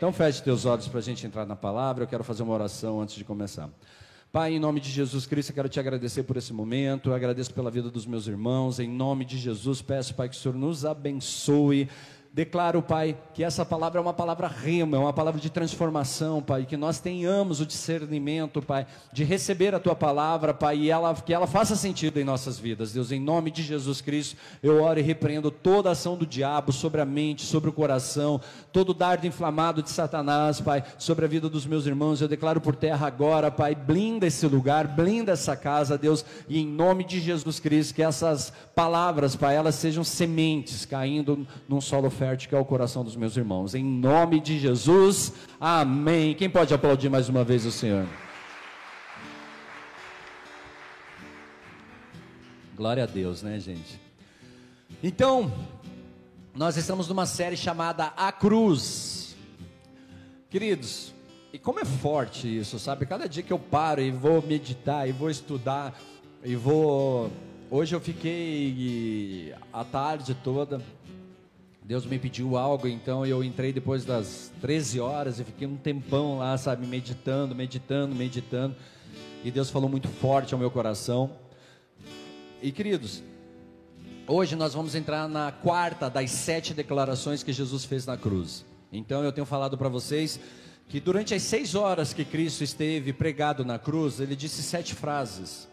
Então feche teus olhos para a gente entrar na palavra. Eu quero fazer uma oração antes de começar. Pai, em nome de Jesus Cristo, eu quero te agradecer por esse momento, eu agradeço pela vida dos meus irmãos, em nome de Jesus, peço, Pai, que o Senhor nos abençoe Declaro, Pai, que essa palavra é uma palavra rema, é uma palavra de transformação, Pai, que nós tenhamos o discernimento, Pai, de receber a Tua palavra, Pai, e ela, que ela faça sentido em nossas vidas. Deus, em nome de Jesus Cristo, eu oro e repreendo toda ação do diabo sobre a mente, sobre o coração, todo dardo inflamado de Satanás, Pai, sobre a vida dos meus irmãos. Eu declaro por terra agora, Pai, blinda esse lugar, blinda essa casa, Deus, e em nome de Jesus Cristo, que essas palavras, Pai, elas sejam sementes caindo num solo que é o coração dos meus irmãos. Em nome de Jesus, amém. Quem pode aplaudir mais uma vez o Senhor? Glória a Deus, né, gente? Então, nós estamos numa série chamada A Cruz. Queridos, e como é forte isso, sabe? Cada dia que eu paro e vou meditar, e vou estudar, e vou. Hoje eu fiquei a tarde toda Deus me pediu algo, então eu entrei depois das 13 horas e fiquei um tempão lá, sabe, meditando, meditando, meditando. E Deus falou muito forte ao meu coração. E queridos, hoje nós vamos entrar na quarta das sete declarações que Jesus fez na cruz. Então eu tenho falado para vocês que durante as seis horas que Cristo esteve pregado na cruz, ele disse sete frases.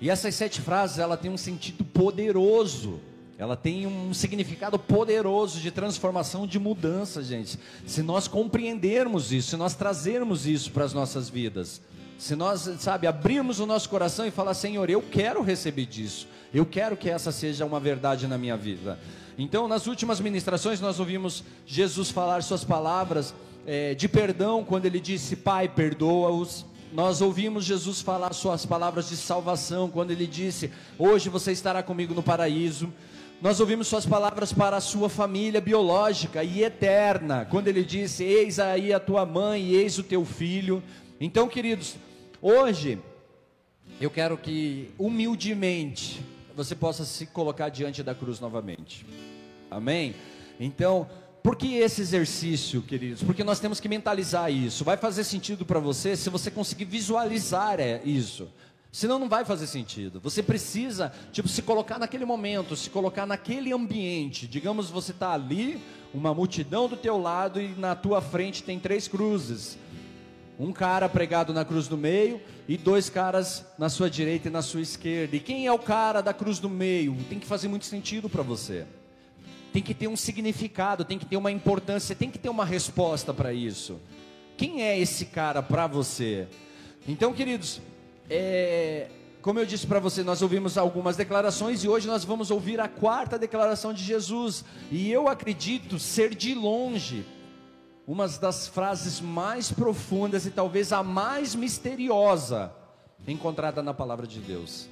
E essas sete frases, ela tem um sentido poderoso ela tem um significado poderoso de transformação, de mudança, gente. Se nós compreendermos isso, se nós trazermos isso para as nossas vidas, se nós, sabe, abrirmos o nosso coração e falar, Senhor, eu quero receber disso, eu quero que essa seja uma verdade na minha vida. Então, nas últimas ministrações, nós ouvimos Jesus falar suas palavras é, de perdão, quando ele disse, Pai, perdoa-os. Nós ouvimos Jesus falar suas palavras de salvação, quando ele disse, Hoje você estará comigo no paraíso. Nós ouvimos suas palavras para a sua família biológica e eterna, quando ele disse: Eis aí a tua mãe e eis o teu filho. Então, queridos, hoje eu quero que humildemente você possa se colocar diante da cruz novamente. Amém? Então, por que esse exercício, queridos? Porque nós temos que mentalizar isso. Vai fazer sentido para você se você conseguir visualizar é, isso. Senão não vai fazer sentido. Você precisa, tipo, se colocar naquele momento, se colocar naquele ambiente. Digamos, você está ali, uma multidão do teu lado e na tua frente tem três cruzes. Um cara pregado na cruz do meio e dois caras na sua direita e na sua esquerda. E quem é o cara da cruz do meio? Tem que fazer muito sentido para você. Tem que ter um significado, tem que ter uma importância, tem que ter uma resposta para isso. Quem é esse cara para você? Então, queridos, é, como eu disse para você, nós ouvimos algumas declarações e hoje nós vamos ouvir a quarta declaração de Jesus. E eu acredito ser de longe uma das frases mais profundas e talvez a mais misteriosa encontrada na palavra de Deus.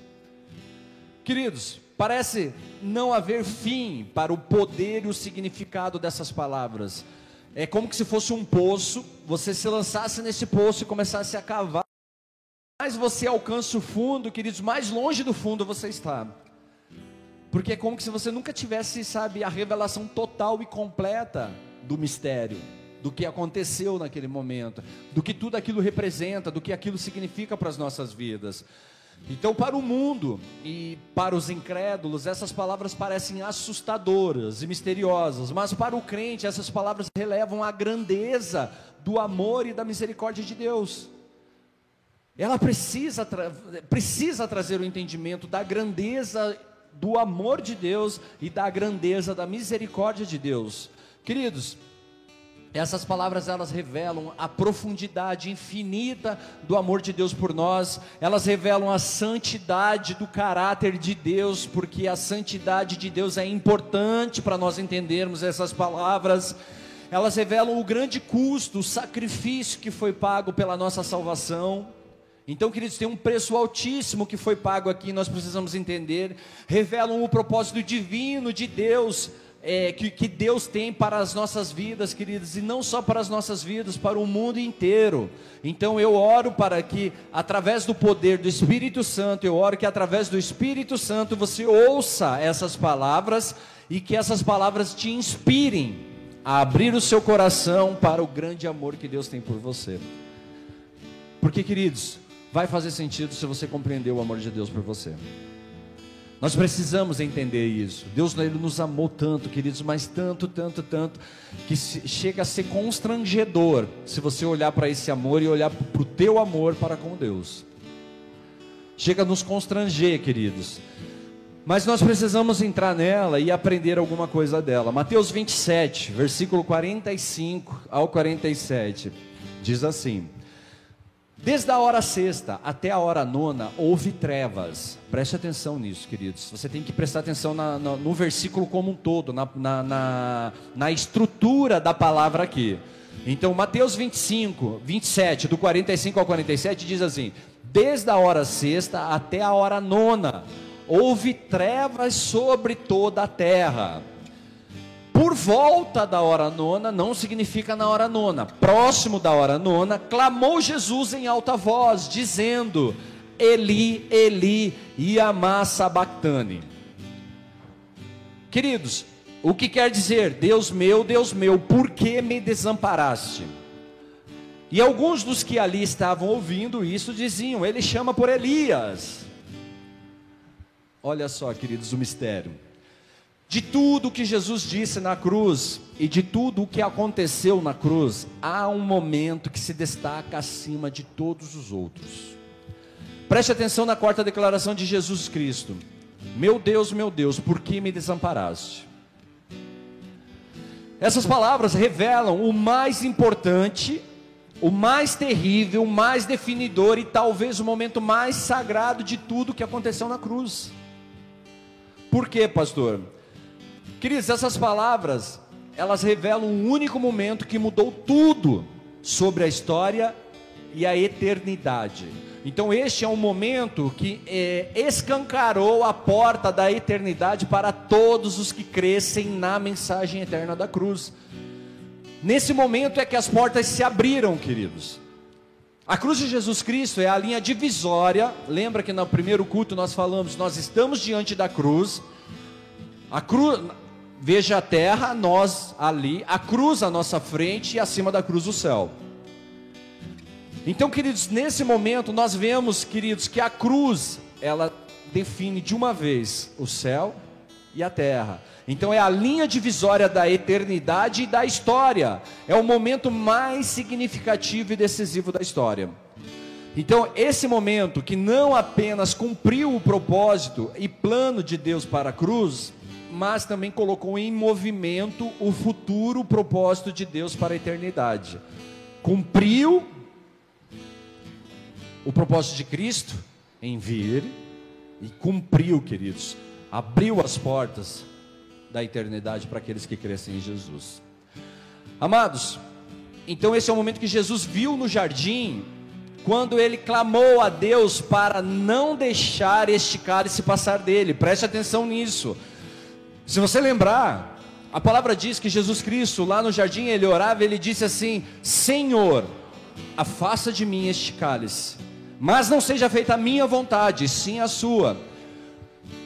Queridos, parece não haver fim para o poder e o significado dessas palavras. É como se fosse um poço, você se lançasse nesse poço e começasse a cavar mais você alcança o fundo, queridos, mais longe do fundo você está. Porque é como se você nunca tivesse, sabe, a revelação total e completa do mistério, do que aconteceu naquele momento, do que tudo aquilo representa, do que aquilo significa para as nossas vidas. Então, para o mundo e para os incrédulos, essas palavras parecem assustadoras e misteriosas, mas para o crente, essas palavras relevam a grandeza do amor e da misericórdia de Deus ela precisa, tra precisa trazer o entendimento da grandeza do amor de Deus e da grandeza da misericórdia de Deus. Queridos, essas palavras elas revelam a profundidade infinita do amor de Deus por nós, elas revelam a santidade do caráter de Deus, porque a santidade de Deus é importante para nós entendermos essas palavras. Elas revelam o grande custo, o sacrifício que foi pago pela nossa salvação. Então, queridos, tem um preço altíssimo que foi pago aqui, nós precisamos entender. Revelam o propósito divino de Deus, é, que, que Deus tem para as nossas vidas, queridos, e não só para as nossas vidas, para o mundo inteiro. Então, eu oro para que, através do poder do Espírito Santo, eu oro que através do Espírito Santo você ouça essas palavras e que essas palavras te inspirem a abrir o seu coração para o grande amor que Deus tem por você. Porque, queridos, vai fazer sentido se você compreender o amor de Deus por você. Nós precisamos entender isso. Deus ele nos amou tanto, queridos, mas tanto, tanto, tanto, que chega a ser constrangedor se você olhar para esse amor e olhar para o teu amor para com Deus. Chega a nos constranger, queridos. Mas nós precisamos entrar nela e aprender alguma coisa dela. Mateus 27, versículo 45 ao 47, diz assim: Desde a hora sexta até a hora nona houve trevas. Preste atenção nisso, queridos. Você tem que prestar atenção na, na, no versículo como um todo, na, na, na estrutura da palavra aqui. Então, Mateus 25, 27, do 45 ao 47, diz assim: Desde a hora sexta até a hora nona houve trevas sobre toda a terra. Por volta da hora nona não significa na hora nona. Próximo da hora nona, clamou Jesus em alta voz, dizendo: Eli, Eli, Yamá sabachthani. Queridos, o que quer dizer? Deus meu, Deus meu, por que me desamparaste? E alguns dos que ali estavam ouvindo isso diziam: Ele chama por Elias. Olha só, queridos, o mistério. De tudo que Jesus disse na cruz e de tudo o que aconteceu na cruz, há um momento que se destaca acima de todos os outros. Preste atenção na quarta declaração de Jesus Cristo: Meu Deus, meu Deus, por que me desamparaste? Essas palavras revelam o mais importante, o mais terrível, o mais definidor e talvez o momento mais sagrado de tudo que aconteceu na cruz. Por quê, pastor? Queridos, essas palavras, elas revelam um único momento que mudou tudo sobre a história e a eternidade. Então, este é um momento que é, escancarou a porta da eternidade para todos os que crescem na mensagem eterna da cruz. Nesse momento é que as portas se abriram, queridos. A cruz de Jesus Cristo é a linha divisória. Lembra que no primeiro culto nós falamos, nós estamos diante da cruz. A cruz, veja a terra, nós ali, a cruz à nossa frente e acima da cruz o céu. Então, queridos, nesse momento nós vemos, queridos, que a cruz, ela define de uma vez o céu e a terra. Então é a linha divisória da eternidade e da história. É o momento mais significativo e decisivo da história. Então, esse momento que não apenas cumpriu o propósito e plano de Deus para a cruz, mas também colocou em movimento o futuro propósito de Deus para a eternidade. Cumpriu o propósito de Cristo em vir e cumpriu, queridos, abriu as portas da eternidade para aqueles que crescem em Jesus. Amados, então esse é o momento que Jesus viu no jardim, quando ele clamou a Deus para não deixar este cálice passar dele. Preste atenção nisso. Se você lembrar, a palavra diz que Jesus Cristo, lá no jardim, ele orava, ele disse assim: Senhor, afasta de mim este cálice, mas não seja feita a minha vontade, sim a sua.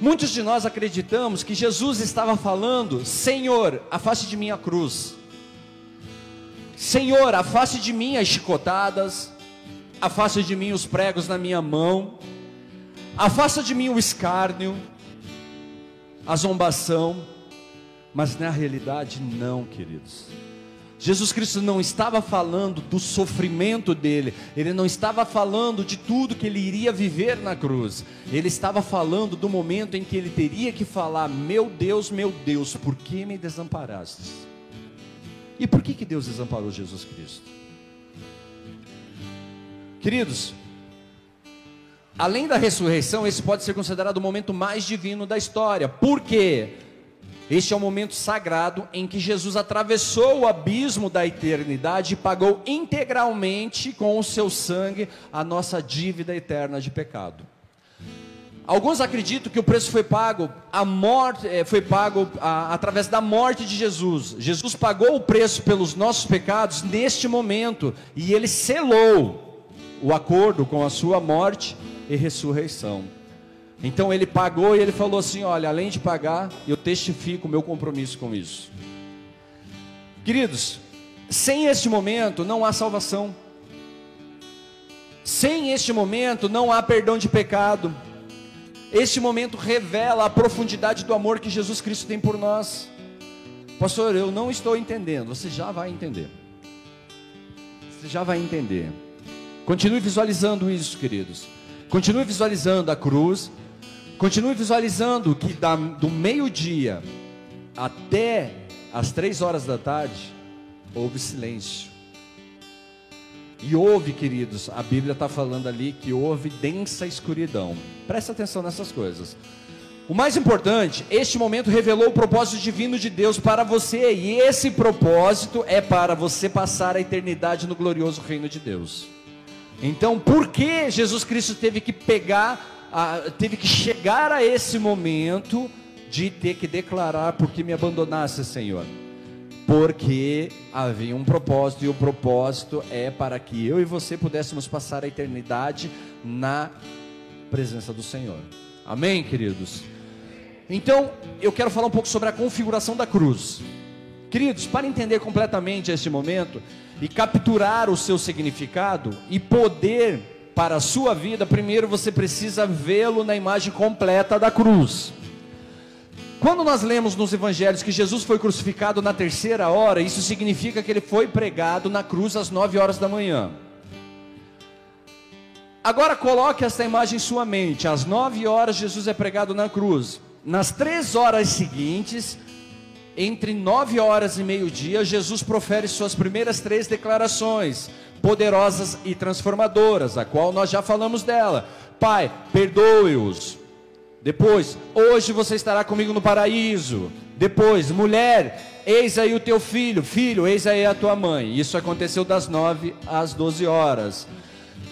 Muitos de nós acreditamos que Jesus estava falando: Senhor, afaste de mim a cruz. Senhor, afaste de mim as chicotadas, afaste de mim os pregos na minha mão, afasta de mim o escárnio, a zombação. Mas na realidade, não, queridos. Jesus Cristo não estava falando do sofrimento dele, ele não estava falando de tudo que ele iria viver na cruz, ele estava falando do momento em que ele teria que falar: Meu Deus, meu Deus, por que me desamparaste? E por que, que Deus desamparou Jesus Cristo? Queridos, além da ressurreição, esse pode ser considerado o momento mais divino da história, por quê? Este é o momento sagrado em que Jesus atravessou o abismo da eternidade e pagou integralmente com o seu sangue a nossa dívida eterna de pecado. Alguns acreditam que o preço foi pago, a morte eh, foi pago a, através da morte de Jesus. Jesus pagou o preço pelos nossos pecados neste momento e ele selou o acordo com a sua morte e ressurreição. Então ele pagou e ele falou assim: Olha, além de pagar, eu testifico o meu compromisso com isso. Queridos, sem este momento não há salvação. Sem este momento não há perdão de pecado. Este momento revela a profundidade do amor que Jesus Cristo tem por nós. Pastor, eu não estou entendendo. Você já vai entender. Você já vai entender. Continue visualizando isso, queridos. Continue visualizando a cruz. Continue visualizando que da, do meio-dia até as três horas da tarde houve silêncio. E houve, queridos, a Bíblia está falando ali que houve densa escuridão. Presta atenção nessas coisas. O mais importante, este momento revelou o propósito divino de Deus para você, e esse propósito é para você passar a eternidade no glorioso reino de Deus. Então, por que Jesus Cristo teve que pegar, a, teve que chegar a esse momento de ter que declarar: Por que me abandonasse, Senhor? porque havia um propósito, e o propósito é para que eu e você pudéssemos passar a eternidade na presença do Senhor. Amém, queridos? Então, eu quero falar um pouco sobre a configuração da cruz. Queridos, para entender completamente este momento e capturar o seu significado e poder para a sua vida, primeiro você precisa vê-lo na imagem completa da cruz. Quando nós lemos nos evangelhos que Jesus foi crucificado na terceira hora, isso significa que ele foi pregado na cruz às nove horas da manhã. Agora coloque essa imagem em sua mente. Às nove horas Jesus é pregado na cruz. Nas três horas seguintes, entre nove horas e meio-dia, Jesus profere suas primeiras três declarações, poderosas e transformadoras, a qual nós já falamos dela. Pai, perdoe-os, depois, hoje você estará comigo no paraíso. Depois, mulher, eis aí o teu filho. Filho, eis aí a tua mãe. Isso aconteceu das nove às doze horas.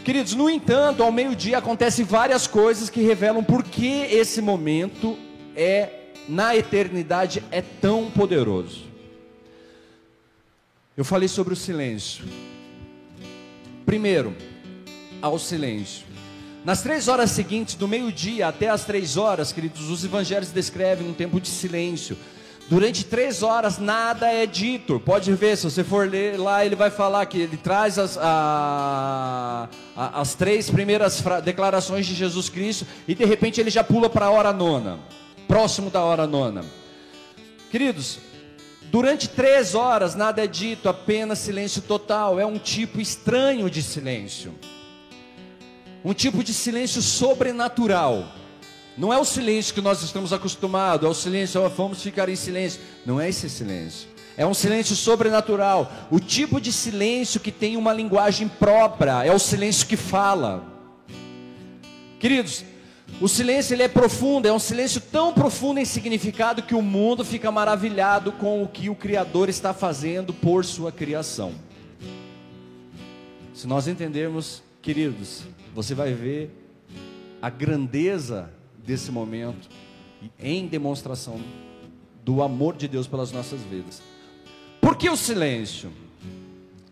Queridos, no entanto, ao meio-dia acontecem várias coisas que revelam por que esse momento é, na eternidade, é tão poderoso. Eu falei sobre o silêncio. Primeiro, ao silêncio. Nas três horas seguintes, do meio-dia até as três horas, queridos, os evangelhos descrevem um tempo de silêncio. Durante três horas nada é dito. Pode ver, se você for ler lá, ele vai falar que ele traz as, a, a, as três primeiras declarações de Jesus Cristo e de repente ele já pula para a hora nona, próximo da hora nona. Queridos, durante três horas nada é dito, apenas silêncio total. É um tipo estranho de silêncio um tipo de silêncio sobrenatural. Não é o silêncio que nós estamos acostumados, é o silêncio, vamos ficar em silêncio. Não é esse silêncio. É um silêncio sobrenatural. O tipo de silêncio que tem uma linguagem própria, é o silêncio que fala. Queridos, o silêncio ele é profundo, é um silêncio tão profundo em significado que o mundo fica maravilhado com o que o Criador está fazendo por sua criação. Se nós entendermos, queridos, você vai ver a grandeza desse momento em demonstração do amor de Deus pelas nossas vidas. Por que o silêncio?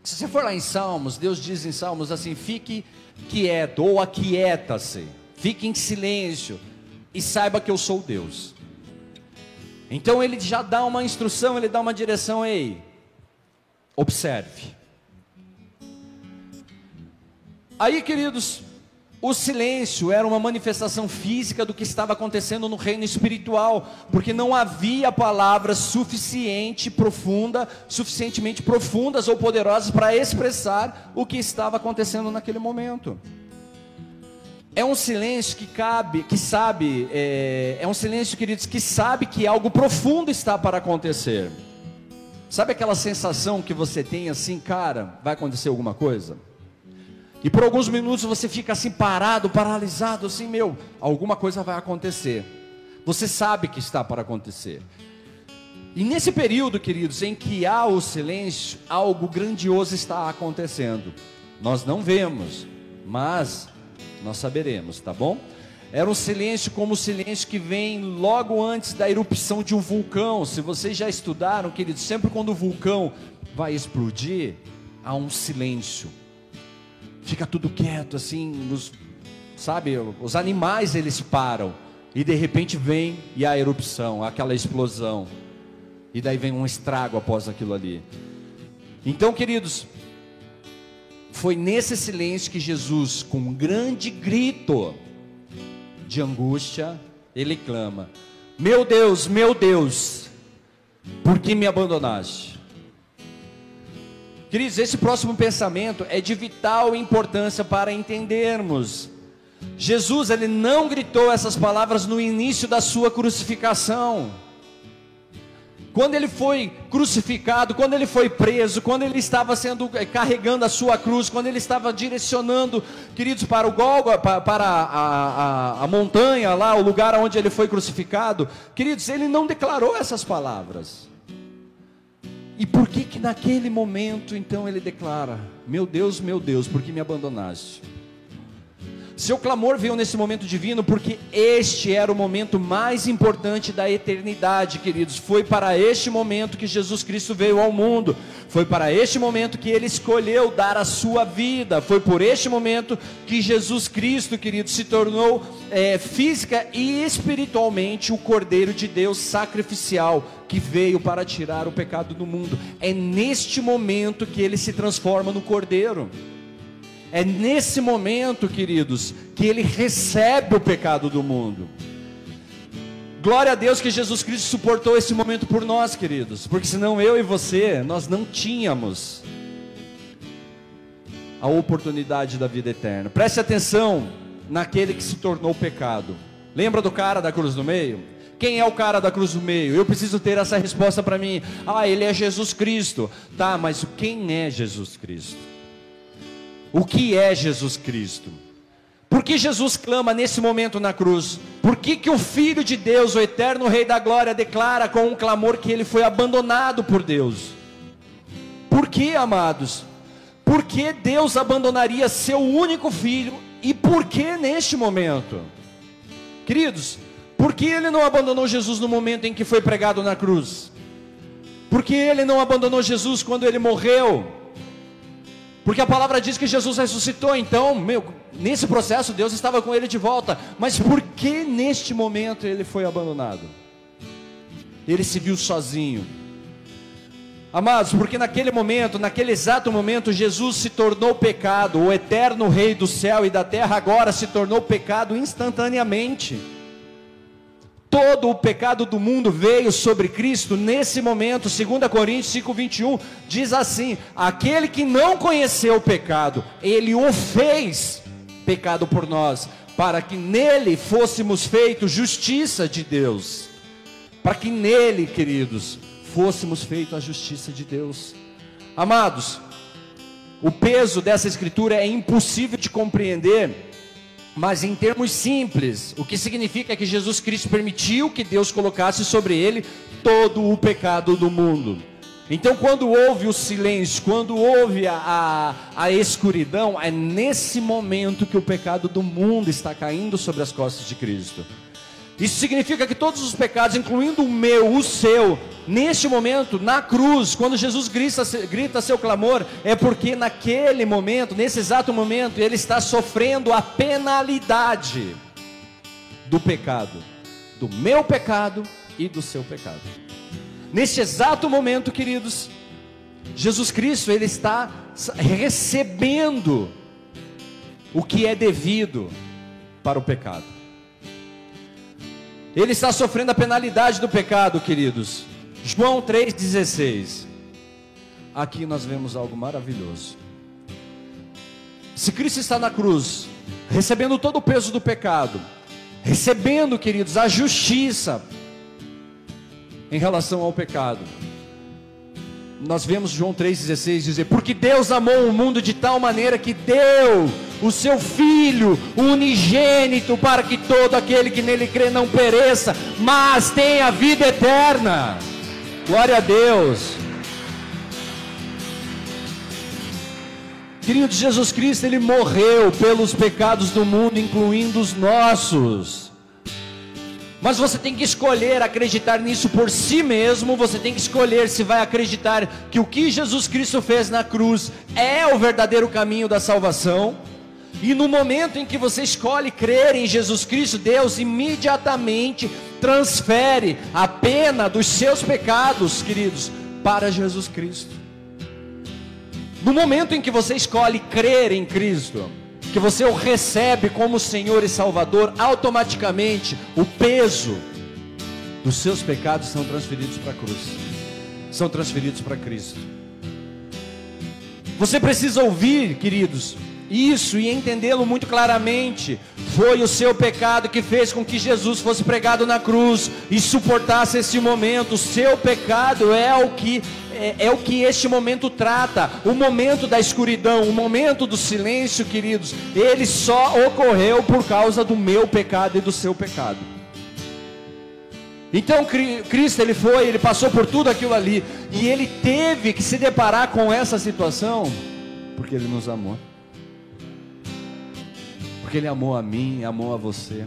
Se você for lá em Salmos, Deus diz em Salmos assim: fique quieto ou aquieta-se, fique em silêncio e saiba que eu sou Deus. Então ele já dá uma instrução, ele dá uma direção, ei, observe. Aí, queridos, o silêncio era uma manifestação física do que estava acontecendo no reino espiritual, porque não havia palavras suficiente profunda, suficientemente profundas ou poderosas para expressar o que estava acontecendo naquele momento. É um silêncio que cabe, que sabe, é, é um silêncio, queridos, que sabe que algo profundo está para acontecer. Sabe aquela sensação que você tem assim, cara, vai acontecer alguma coisa? E por alguns minutos você fica assim parado, paralisado, assim, meu, alguma coisa vai acontecer. Você sabe que está para acontecer. E nesse período, queridos, em que há o silêncio, algo grandioso está acontecendo. Nós não vemos, mas nós saberemos, tá bom? Era um silêncio como o silêncio que vem logo antes da erupção de um vulcão. Se vocês já estudaram, queridos, sempre quando o vulcão vai explodir, há um silêncio fica tudo quieto, assim, os, sabe, os animais eles param, e de repente vem e a erupção, aquela explosão. E daí vem um estrago após aquilo ali. Então, queridos, foi nesse silêncio que Jesus, com um grande grito de angústia, ele clama: Meu Deus, meu Deus, por que me abandonaste? Queridos, esse próximo pensamento é de vital importância para entendermos. Jesus, ele não gritou essas palavras no início da sua crucificação. Quando ele foi crucificado, quando ele foi preso, quando ele estava sendo eh, carregando a sua cruz, quando ele estava direcionando, queridos, para o Gólgota, para a, a, a, montanha lá, o lugar onde ele foi crucificado, queridos, ele não declarou essas palavras. E por que que naquele momento então ele declara: Meu Deus, meu Deus, por que me abandonaste? Seu clamor veio nesse momento divino porque este era o momento mais importante da eternidade, queridos. Foi para este momento que Jesus Cristo veio ao mundo. Foi para este momento que ele escolheu dar a sua vida. Foi por este momento que Jesus Cristo, queridos, se tornou é, física e espiritualmente o Cordeiro de Deus sacrificial que veio para tirar o pecado do mundo. É neste momento que ele se transforma no Cordeiro. É nesse momento, queridos, que ele recebe o pecado do mundo. Glória a Deus que Jesus Cristo suportou esse momento por nós, queridos, porque senão eu e você, nós não tínhamos a oportunidade da vida eterna. Preste atenção naquele que se tornou pecado. Lembra do cara da cruz do meio? Quem é o cara da cruz do meio? Eu preciso ter essa resposta para mim. Ah, ele é Jesus Cristo. Tá, mas quem é Jesus Cristo? O que é Jesus Cristo. Por que Jesus clama nesse momento na cruz? Por que, que o Filho de Deus, o eterno Rei da Glória, declara com um clamor que ele foi abandonado por Deus? Por que, amados? Por que Deus abandonaria seu único filho e por que neste momento? Queridos, por que ele não abandonou Jesus no momento em que foi pregado na cruz? Por que ele não abandonou Jesus quando ele morreu? Porque a palavra diz que Jesus ressuscitou, então, meu, nesse processo Deus estava com ele de volta. Mas por que neste momento ele foi abandonado? Ele se viu sozinho. Amados, porque naquele momento, naquele exato momento, Jesus se tornou pecado, o eterno Rei do céu e da terra agora se tornou pecado instantaneamente. Todo o pecado do mundo veio sobre Cristo nesse momento, 2 Coríntios 5:21 diz assim: aquele que não conheceu o pecado, ele o fez pecado por nós, para que nele fôssemos feitos justiça de Deus. Para que nele, queridos, fôssemos feitos a justiça de Deus. Amados, o peso dessa escritura é impossível de compreender mas em termos simples, o que significa que Jesus Cristo permitiu que Deus colocasse sobre ele todo o pecado do mundo. Então, quando houve o silêncio, quando houve a, a, a, escuridão, é nesse momento que o pecado do mundo está caindo sobre as costas de Cristo. Isso significa que todos os pecados, incluindo o meu, o seu, neste momento, na cruz, quando Jesus grita, grita seu clamor, é porque naquele momento, nesse exato momento, ele está sofrendo a penalidade do pecado, do meu pecado e do seu pecado. Neste exato momento, queridos, Jesus Cristo, ele está recebendo o que é devido para o pecado. Ele está sofrendo a penalidade do pecado, queridos. João 3,16. Aqui nós vemos algo maravilhoso. Se Cristo está na cruz, recebendo todo o peso do pecado, recebendo, queridos, a justiça em relação ao pecado. Nós vemos João 3,16 dizer: Porque Deus amou o mundo de tal maneira que deu o seu Filho unigênito, para que todo aquele que nele crê não pereça, mas tenha vida eterna. Glória a Deus. Querido Jesus Cristo, ele morreu pelos pecados do mundo, incluindo os nossos. Mas você tem que escolher acreditar nisso por si mesmo. Você tem que escolher se vai acreditar que o que Jesus Cristo fez na cruz é o verdadeiro caminho da salvação e no momento em que você escolhe crer em Jesus Cristo, Deus imediatamente transfere a pena dos seus pecados, queridos, para Jesus Cristo. No momento em que você escolhe crer em Cristo, que você o recebe como Senhor e Salvador, automaticamente o peso dos seus pecados são transferidos para a cruz, são transferidos para Cristo. Você precisa ouvir, queridos, isso e entendê-lo muito claramente. Foi o seu pecado que fez com que Jesus fosse pregado na cruz e suportasse esse momento. O seu pecado é o que é, é, o que este momento trata. O momento da escuridão, o momento do silêncio, queridos, ele só ocorreu por causa do meu pecado e do seu pecado. Então Cristo ele foi, ele passou por tudo aquilo ali e ele teve que se deparar com essa situação porque ele nos amou. Porque Ele amou a mim, amou a você.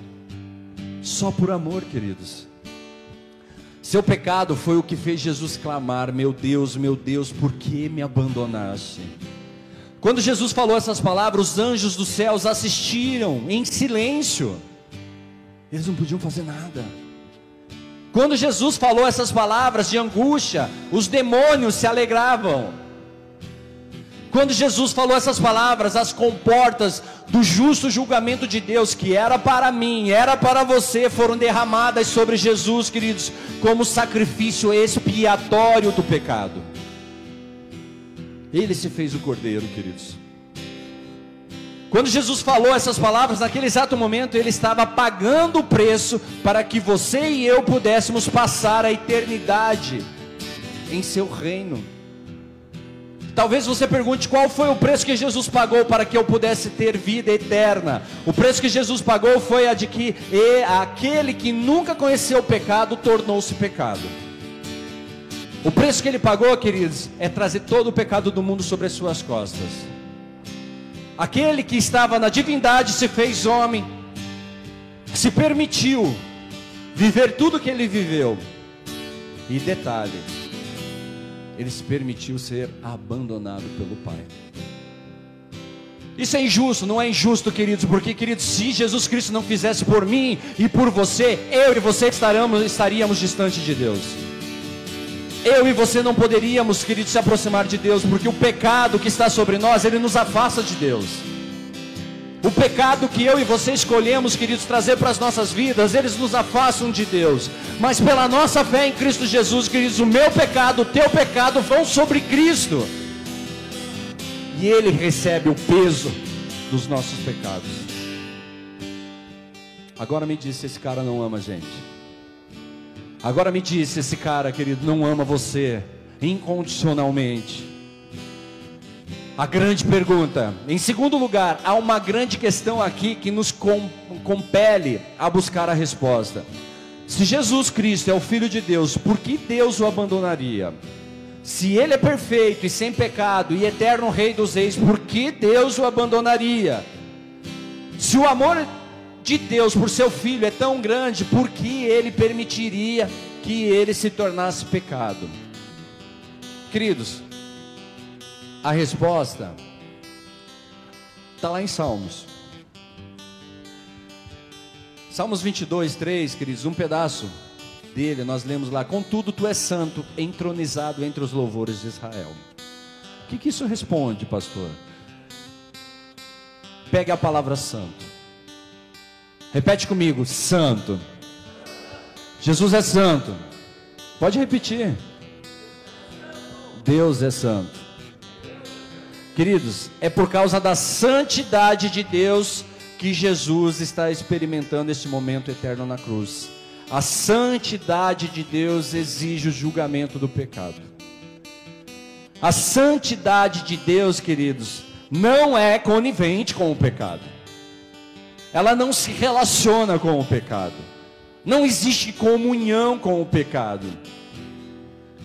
Só por amor, queridos. Seu pecado foi o que fez Jesus clamar: Meu Deus, meu Deus, por que me abandonaste? Quando Jesus falou essas palavras, os anjos dos céus assistiram em silêncio, eles não podiam fazer nada. Quando Jesus falou essas palavras de angústia, os demônios se alegravam. Quando Jesus falou essas palavras, as comportas do justo julgamento de Deus, que era para mim, era para você, foram derramadas sobre Jesus, queridos, como sacrifício expiatório do pecado. Ele se fez o cordeiro, queridos. Quando Jesus falou essas palavras, naquele exato momento, ele estava pagando o preço para que você e eu pudéssemos passar a eternidade em seu reino. Talvez você pergunte qual foi o preço que Jesus pagou para que eu pudesse ter vida eterna. O preço que Jesus pagou foi a de que aquele que nunca conheceu o pecado tornou-se pecado. O preço que ele pagou, queridos, é trazer todo o pecado do mundo sobre as suas costas. Aquele que estava na divindade se fez homem, se permitiu viver tudo que ele viveu. E detalhe, ele se permitiu ser abandonado pelo Pai. Isso é injusto, não é injusto, queridos, porque, queridos, se Jesus Cristo não fizesse por mim e por você, eu e você estaríamos, estaríamos distante de Deus. Eu e você não poderíamos, queridos, se aproximar de Deus, porque o pecado que está sobre nós, ele nos afasta de Deus. O pecado que eu e você escolhemos, queridos, trazer para as nossas vidas, eles nos afastam de Deus. Mas pela nossa fé em Cristo Jesus, queridos, o meu pecado, o teu pecado vão sobre Cristo. E Ele recebe o peso dos nossos pecados. Agora me diz se esse cara não ama a gente. Agora me diz se esse cara, querido, não ama você incondicionalmente. A grande pergunta. Em segundo lugar, há uma grande questão aqui que nos com, compele a buscar a resposta. Se Jesus Cristo é o Filho de Deus, por que Deus o abandonaria? Se ele é perfeito e sem pecado e eterno Rei dos Reis, por que Deus o abandonaria? Se o amor de Deus por seu filho é tão grande, por que ele permitiria que ele se tornasse pecado? Queridos, a resposta está lá em Salmos. Salmos 22, 3, queridos, um pedaço dele, nós lemos lá: Contudo, tu és santo, entronizado entre os louvores de Israel. O que, que isso responde, pastor? Pegue a palavra santo. Repete comigo: santo. Jesus é santo. Pode repetir. Deus é santo. Queridos, é por causa da santidade de Deus que Jesus está experimentando esse momento eterno na cruz. A santidade de Deus exige o julgamento do pecado. A santidade de Deus, queridos, não é conivente com o pecado. Ela não se relaciona com o pecado. Não existe comunhão com o pecado.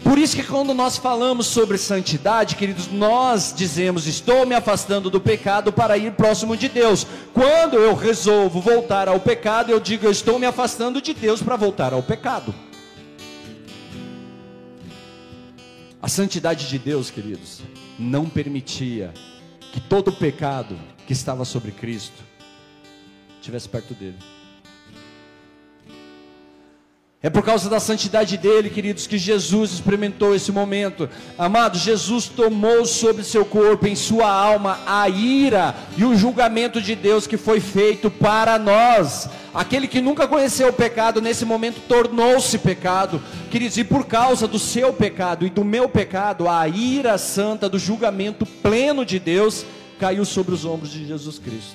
Por isso que quando nós falamos sobre santidade, queridos, nós dizemos: estou me afastando do pecado para ir próximo de Deus. Quando eu resolvo voltar ao pecado, eu digo: estou me afastando de Deus para voltar ao pecado. A santidade de Deus, queridos, não permitia que todo o pecado que estava sobre Cristo estivesse perto dele. É por causa da santidade dele, queridos, que Jesus experimentou esse momento. Amado, Jesus tomou sobre seu corpo, em sua alma, a ira e o julgamento de Deus que foi feito para nós. Aquele que nunca conheceu o pecado, nesse momento tornou-se pecado, queridos, e por causa do seu pecado e do meu pecado, a ira santa do julgamento pleno de Deus caiu sobre os ombros de Jesus Cristo.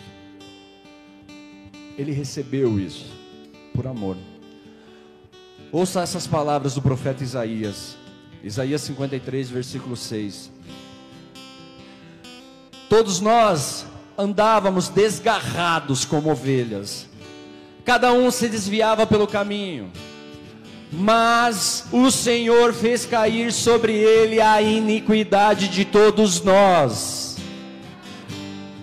Ele recebeu isso por amor. Ouça essas palavras do profeta Isaías, Isaías 53, versículo 6. Todos nós andávamos desgarrados como ovelhas, cada um se desviava pelo caminho, mas o Senhor fez cair sobre ele a iniquidade de todos nós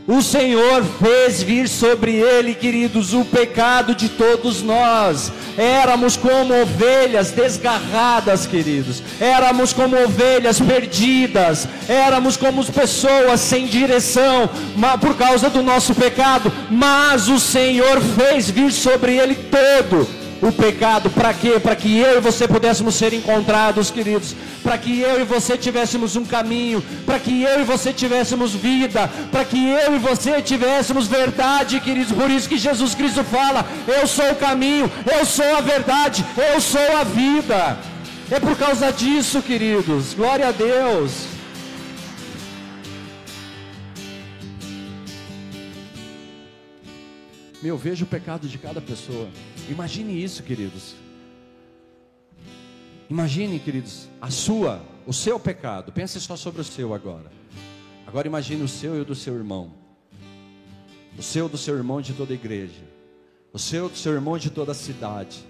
o Senhor fez vir sobre ele, queridos, o pecado de todos nós. Éramos como ovelhas desgarradas, queridos. Éramos como ovelhas perdidas. Éramos como pessoas sem direção, por causa do nosso pecado. Mas o Senhor fez vir sobre ele todo o pecado, para quê? Para que eu e você pudéssemos ser encontrados, queridos, para que eu e você tivéssemos um caminho, para que eu e você tivéssemos vida, para que eu e você tivéssemos verdade, queridos. Por isso que Jesus Cristo fala: Eu sou o caminho, eu sou a verdade, eu sou a vida. É por causa disso, queridos. Glória a Deus. Meu, veja o pecado de cada pessoa. Imagine isso, queridos. Imagine, queridos, a sua, o seu pecado. Pense só sobre o seu agora. Agora imagine o seu e o do seu irmão. O seu do seu irmão de toda a igreja. O seu do seu irmão de toda a cidade.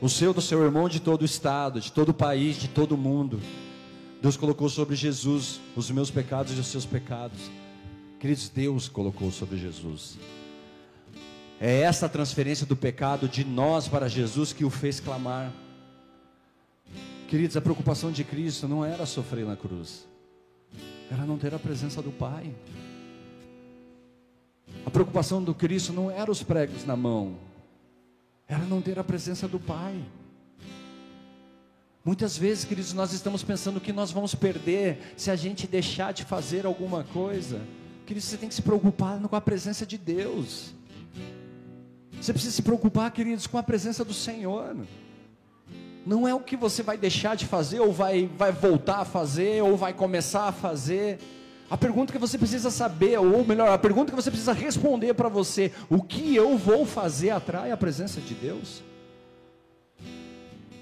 O seu do seu irmão de todo o estado, de todo o país, de todo o mundo. Deus colocou sobre Jesus os meus pecados e os seus pecados. Queridos, Deus colocou sobre Jesus. É essa transferência do pecado de nós para Jesus que o fez clamar. Queridos, a preocupação de Cristo não era sofrer na cruz, era não ter a presença do Pai. A preocupação do Cristo não era os pregos na mão, era não ter a presença do Pai. Muitas vezes, queridos, nós estamos pensando que nós vamos perder se a gente deixar de fazer alguma coisa. Queridos, você tem que se preocupar com a presença de Deus. Você precisa se preocupar, queridos, com a presença do Senhor. Não é o que você vai deixar de fazer, ou vai, vai voltar a fazer, ou vai começar a fazer. A pergunta que você precisa saber, ou melhor, a pergunta que você precisa responder para você: o que eu vou fazer atrai a presença de Deus?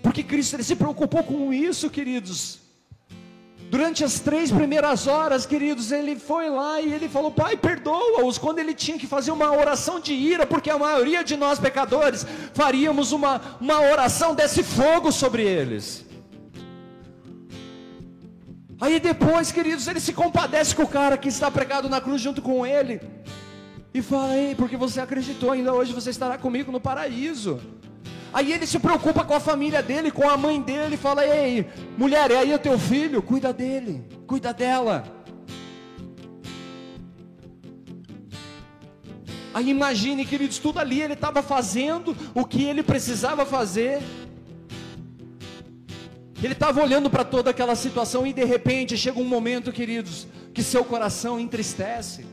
Porque Cristo ele se preocupou com isso, queridos. Durante as três primeiras horas, queridos, ele foi lá e ele falou: Pai, perdoa-os. Quando ele tinha que fazer uma oração de ira, porque a maioria de nós pecadores faríamos uma, uma oração desse fogo sobre eles. Aí depois, queridos, ele se compadece com o cara que está pregado na cruz junto com ele. E fala: Ei, porque você acreditou, ainda hoje você estará comigo no paraíso. Aí ele se preocupa com a família dele, com a mãe dele, fala: Ei, mulher, é aí o teu filho? Cuida dele, cuida dela. Aí imagine, queridos, tudo ali ele estava fazendo o que ele precisava fazer. Ele estava olhando para toda aquela situação e de repente chega um momento, queridos, que seu coração entristece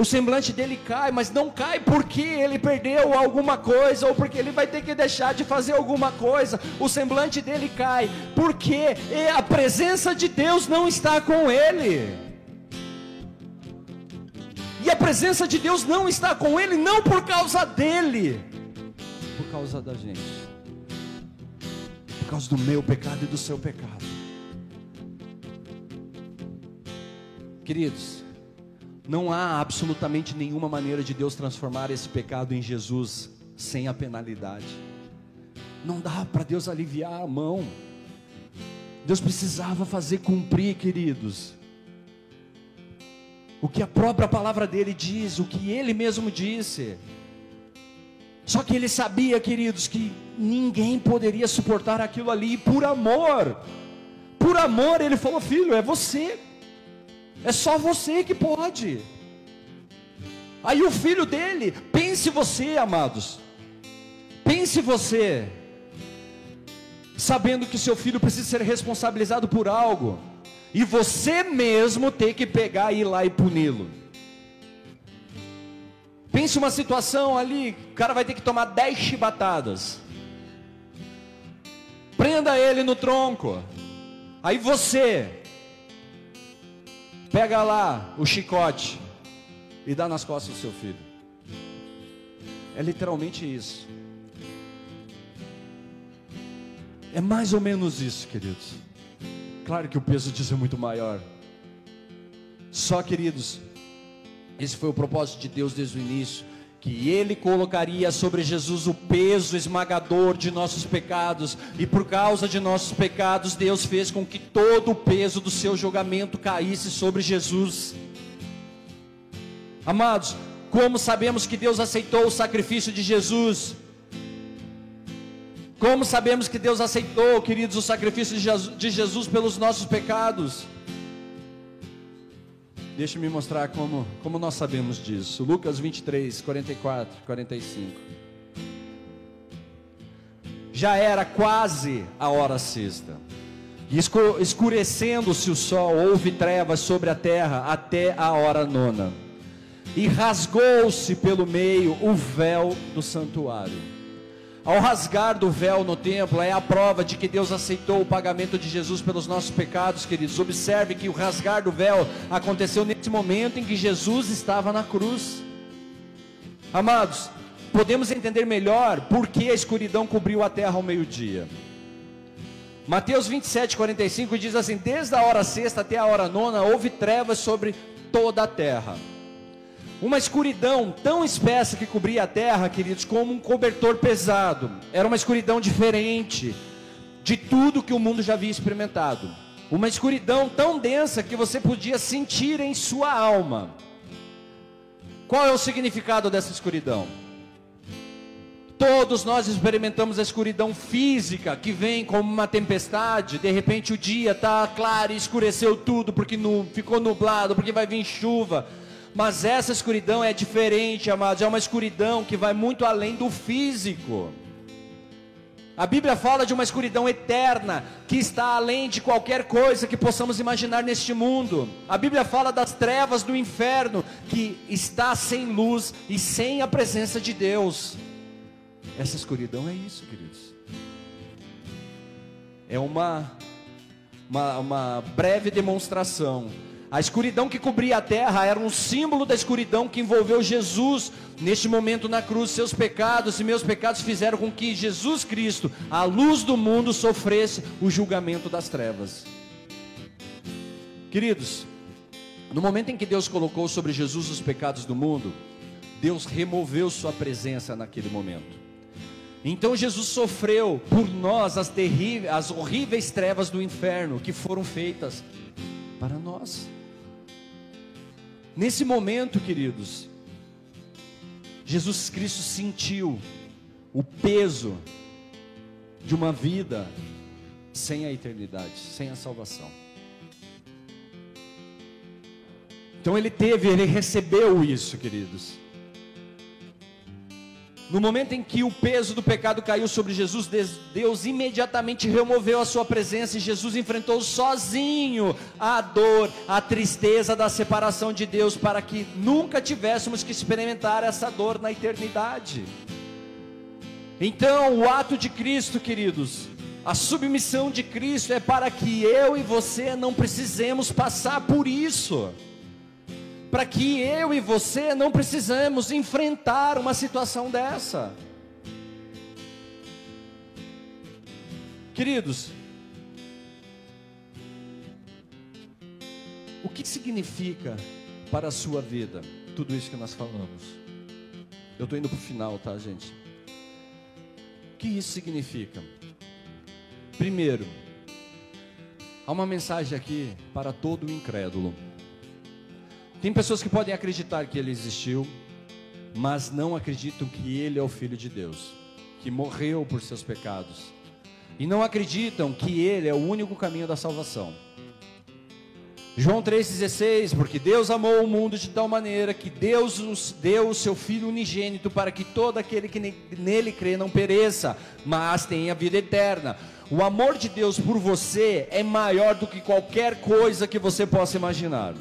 o semblante dele cai, mas não cai porque ele perdeu alguma coisa ou porque ele vai ter que deixar de fazer alguma coisa. O semblante dele cai porque a presença de Deus não está com ele. E a presença de Deus não está com ele não por causa dele, por causa da gente. Por causa do meu pecado e do seu pecado. Queridos, não há absolutamente nenhuma maneira de Deus transformar esse pecado em Jesus sem a penalidade. Não dá para Deus aliviar a mão. Deus precisava fazer cumprir, queridos, o que a própria palavra dele diz, o que ele mesmo disse. Só que ele sabia, queridos, que ninguém poderia suportar aquilo ali, e por amor, por amor, ele falou: Filho, é você, é só você que pode. Aí o filho dele, pense você, amados. Pense você. sabendo que seu filho precisa ser responsabilizado por algo, e você mesmo ter que pegar e ir lá e puni-lo. Pense uma situação ali, o cara vai ter que tomar 10 chibatadas. Prenda ele no tronco. Aí você pega lá o chicote e dá nas costas do seu filho. É literalmente isso. É mais ou menos isso, queridos. Claro que o peso disso é muito maior. Só, queridos, esse foi o propósito de Deus desde o início que ele colocaria sobre Jesus o peso esmagador de nossos pecados, e por causa de nossos pecados, Deus fez com que todo o peso do seu julgamento caísse sobre Jesus. Amados, como sabemos que Deus aceitou o sacrifício de Jesus? Como sabemos que Deus aceitou, queridos, o sacrifício de Jesus pelos nossos pecados? Deixa eu me mostrar como, como nós sabemos disso. Lucas 23, 44, 45. Já era quase a hora sexta. Escurecendo-se o sol, houve trevas sobre a terra até a hora nona. E rasgou-se pelo meio o véu do santuário ao rasgar do véu no templo, é a prova de que Deus aceitou o pagamento de Jesus pelos nossos pecados, queridos. Observe que o rasgar do véu aconteceu nesse momento em que Jesus estava na cruz. Amados, podemos entender melhor por que a escuridão cobriu a terra ao meio-dia. Mateus 27, 45 diz assim: Desde a hora sexta até a hora nona, houve trevas sobre toda a terra uma escuridão tão espessa que cobria a terra, queridos, como um cobertor pesado. Era uma escuridão diferente de tudo que o mundo já havia experimentado. Uma escuridão tão densa que você podia sentir em sua alma. Qual é o significado dessa escuridão? Todos nós experimentamos a escuridão física que vem como uma tempestade. De repente o dia está claro e escureceu tudo porque nu, ficou nublado, porque vai vir chuva mas essa escuridão é diferente, amados, é uma escuridão que vai muito além do físico. A Bíblia fala de uma escuridão eterna que está além de qualquer coisa que possamos imaginar neste mundo. A Bíblia fala das trevas do inferno que está sem luz e sem a presença de Deus. Essa escuridão é isso, queridos. É uma, uma, uma breve demonstração a escuridão que cobria a terra era um símbolo da escuridão que envolveu Jesus neste momento na cruz. Seus pecados e meus pecados fizeram com que Jesus Cristo, a luz do mundo, sofresse o julgamento das trevas. Queridos, no momento em que Deus colocou sobre Jesus os pecados do mundo, Deus removeu sua presença naquele momento. Então Jesus sofreu por nós as terríveis, as horríveis trevas do inferno que foram feitas para nós. Nesse momento, queridos, Jesus Cristo sentiu o peso de uma vida sem a eternidade, sem a salvação. Então ele teve, ele recebeu isso, queridos. No momento em que o peso do pecado caiu sobre Jesus, Deus imediatamente removeu a sua presença e Jesus enfrentou sozinho a dor, a tristeza da separação de Deus, para que nunca tivéssemos que experimentar essa dor na eternidade. Então, o ato de Cristo, queridos, a submissão de Cristo é para que eu e você não precisemos passar por isso para que eu e você não precisamos enfrentar uma situação dessa. Queridos, o que significa para a sua vida tudo isso que nós falamos? Eu estou indo para o final, tá, gente? O que isso significa? Primeiro, há uma mensagem aqui para todo o incrédulo. Tem pessoas que podem acreditar que ele existiu, mas não acreditam que ele é o filho de Deus, que morreu por seus pecados. E não acreditam que ele é o único caminho da salvação. João 3,16, porque Deus amou o mundo de tal maneira que Deus deu o seu Filho unigênito para que todo aquele que nele crê não pereça, mas tenha vida eterna. O amor de Deus por você é maior do que qualquer coisa que você possa imaginar.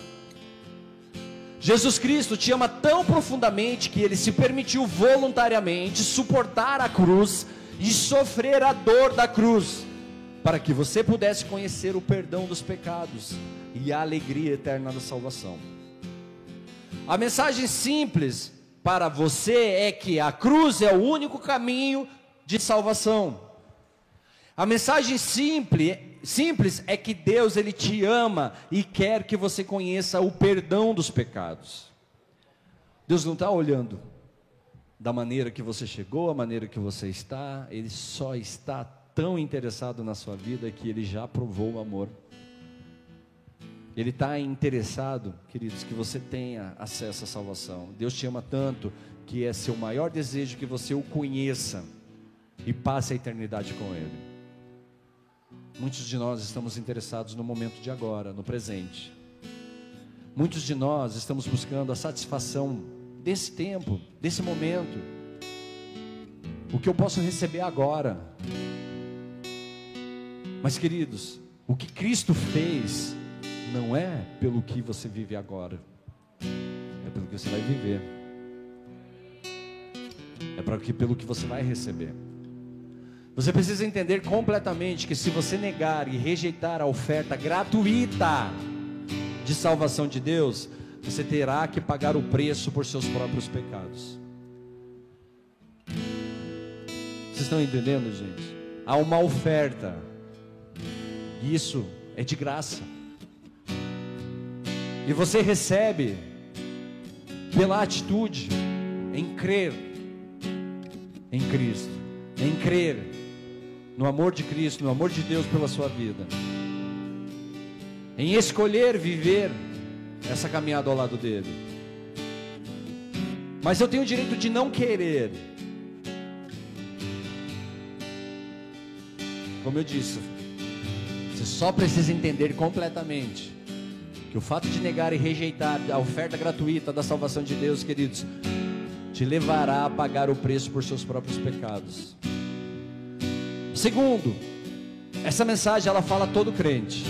Jesus Cristo te ama tão profundamente que ele se permitiu voluntariamente suportar a cruz e sofrer a dor da cruz, para que você pudesse conhecer o perdão dos pecados e a alegria eterna da salvação. A mensagem simples para você é que a cruz é o único caminho de salvação. A mensagem simples, simples é que Deus ele te ama e quer que você conheça o perdão dos pecados. Deus não está olhando da maneira que você chegou, a maneira que você está, Ele só está tão interessado na sua vida que Ele já provou o amor. Ele está interessado, queridos, que você tenha acesso à salvação. Deus te ama tanto que é seu maior desejo que você o conheça e passe a eternidade com Ele. Muitos de nós estamos interessados no momento de agora, no presente. Muitos de nós estamos buscando a satisfação desse tempo, desse momento. O que eu posso receber agora. Mas, queridos, o que Cristo fez não é pelo que você vive agora, é pelo que você vai viver, é para que, pelo que você vai receber. Você precisa entender completamente que se você negar e rejeitar a oferta gratuita de salvação de Deus, você terá que pagar o preço por seus próprios pecados. Vocês estão entendendo, gente? Há uma oferta, e isso é de graça, e você recebe pela atitude em crer em Cristo, em crer no amor de Cristo, no amor de Deus pela sua vida, em escolher viver essa caminhada ao lado dele. Mas eu tenho o direito de não querer. Como eu disse, você só precisa entender completamente que o fato de negar e rejeitar a oferta gratuita da salvação de Deus, queridos, te levará a pagar o preço por seus próprios pecados. Segundo, essa mensagem ela fala a todo crente.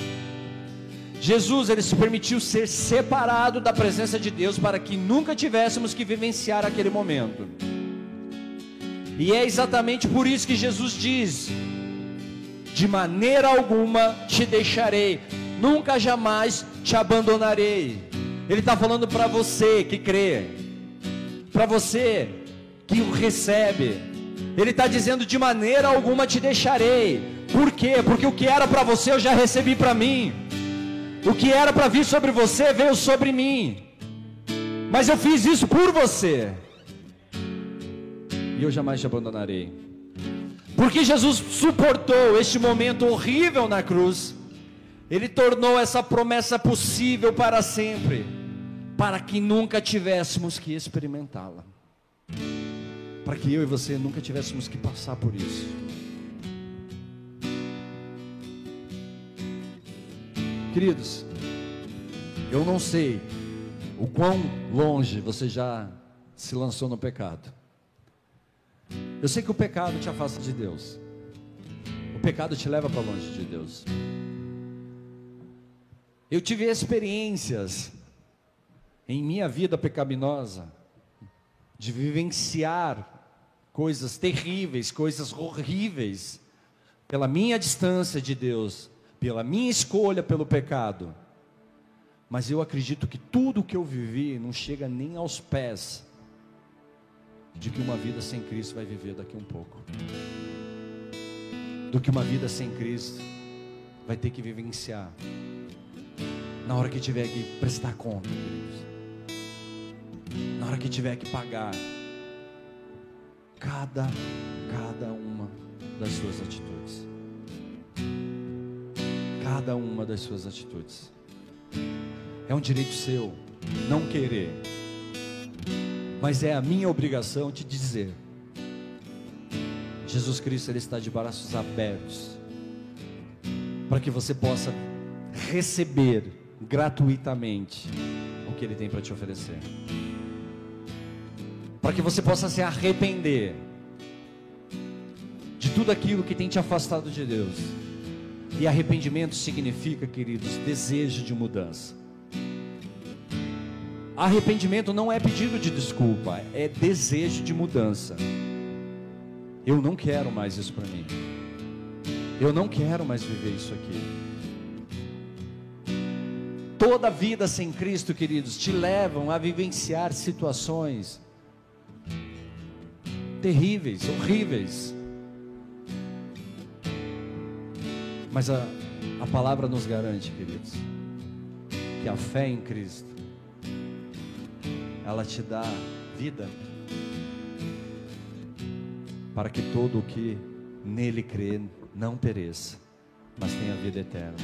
Jesus ele se permitiu ser separado da presença de Deus para que nunca tivéssemos que vivenciar aquele momento. E é exatamente por isso que Jesus diz: De maneira alguma te deixarei, nunca jamais te abandonarei. Ele está falando para você que crê, para você que o recebe, ele está dizendo: de maneira alguma te deixarei. Por quê? Porque o que era para você eu já recebi para mim. O que era para vir sobre você veio sobre mim. Mas eu fiz isso por você. E eu jamais te abandonarei. Porque Jesus suportou este momento horrível na cruz. Ele tornou essa promessa possível para sempre, para que nunca tivéssemos que experimentá-la para que eu e você nunca tivéssemos que passar por isso. Queridos, eu não sei o quão longe você já se lançou no pecado. Eu sei que o pecado te afasta de Deus. O pecado te leva para longe de Deus. Eu tive experiências em minha vida pecaminosa de vivenciar coisas terríveis, coisas horríveis, pela minha distância de Deus, pela minha escolha pelo pecado. Mas eu acredito que tudo que eu vivi não chega nem aos pés de que uma vida sem Cristo vai viver daqui um pouco. Do que uma vida sem Cristo vai ter que vivenciar. Na hora que tiver que prestar conta. Na hora que tiver que pagar cada, cada uma das suas atitudes. Cada uma das suas atitudes. É um direito seu não querer, mas é a minha obrigação te dizer: Jesus Cristo ele está de braços abertos para que você possa receber gratuitamente o que Ele tem para te oferecer. Para que você possa se arrepender de tudo aquilo que tem te afastado de Deus. E arrependimento significa, queridos, desejo de mudança. Arrependimento não é pedido de desculpa, é desejo de mudança. Eu não quero mais isso para mim. Eu não quero mais viver isso aqui. Toda vida sem Cristo, queridos, te levam a vivenciar situações terríveis, horríveis. Mas a, a palavra nos garante, queridos, que a fé em Cristo, ela te dá vida, para que todo o que nele crê não pereça, mas tenha vida eterna.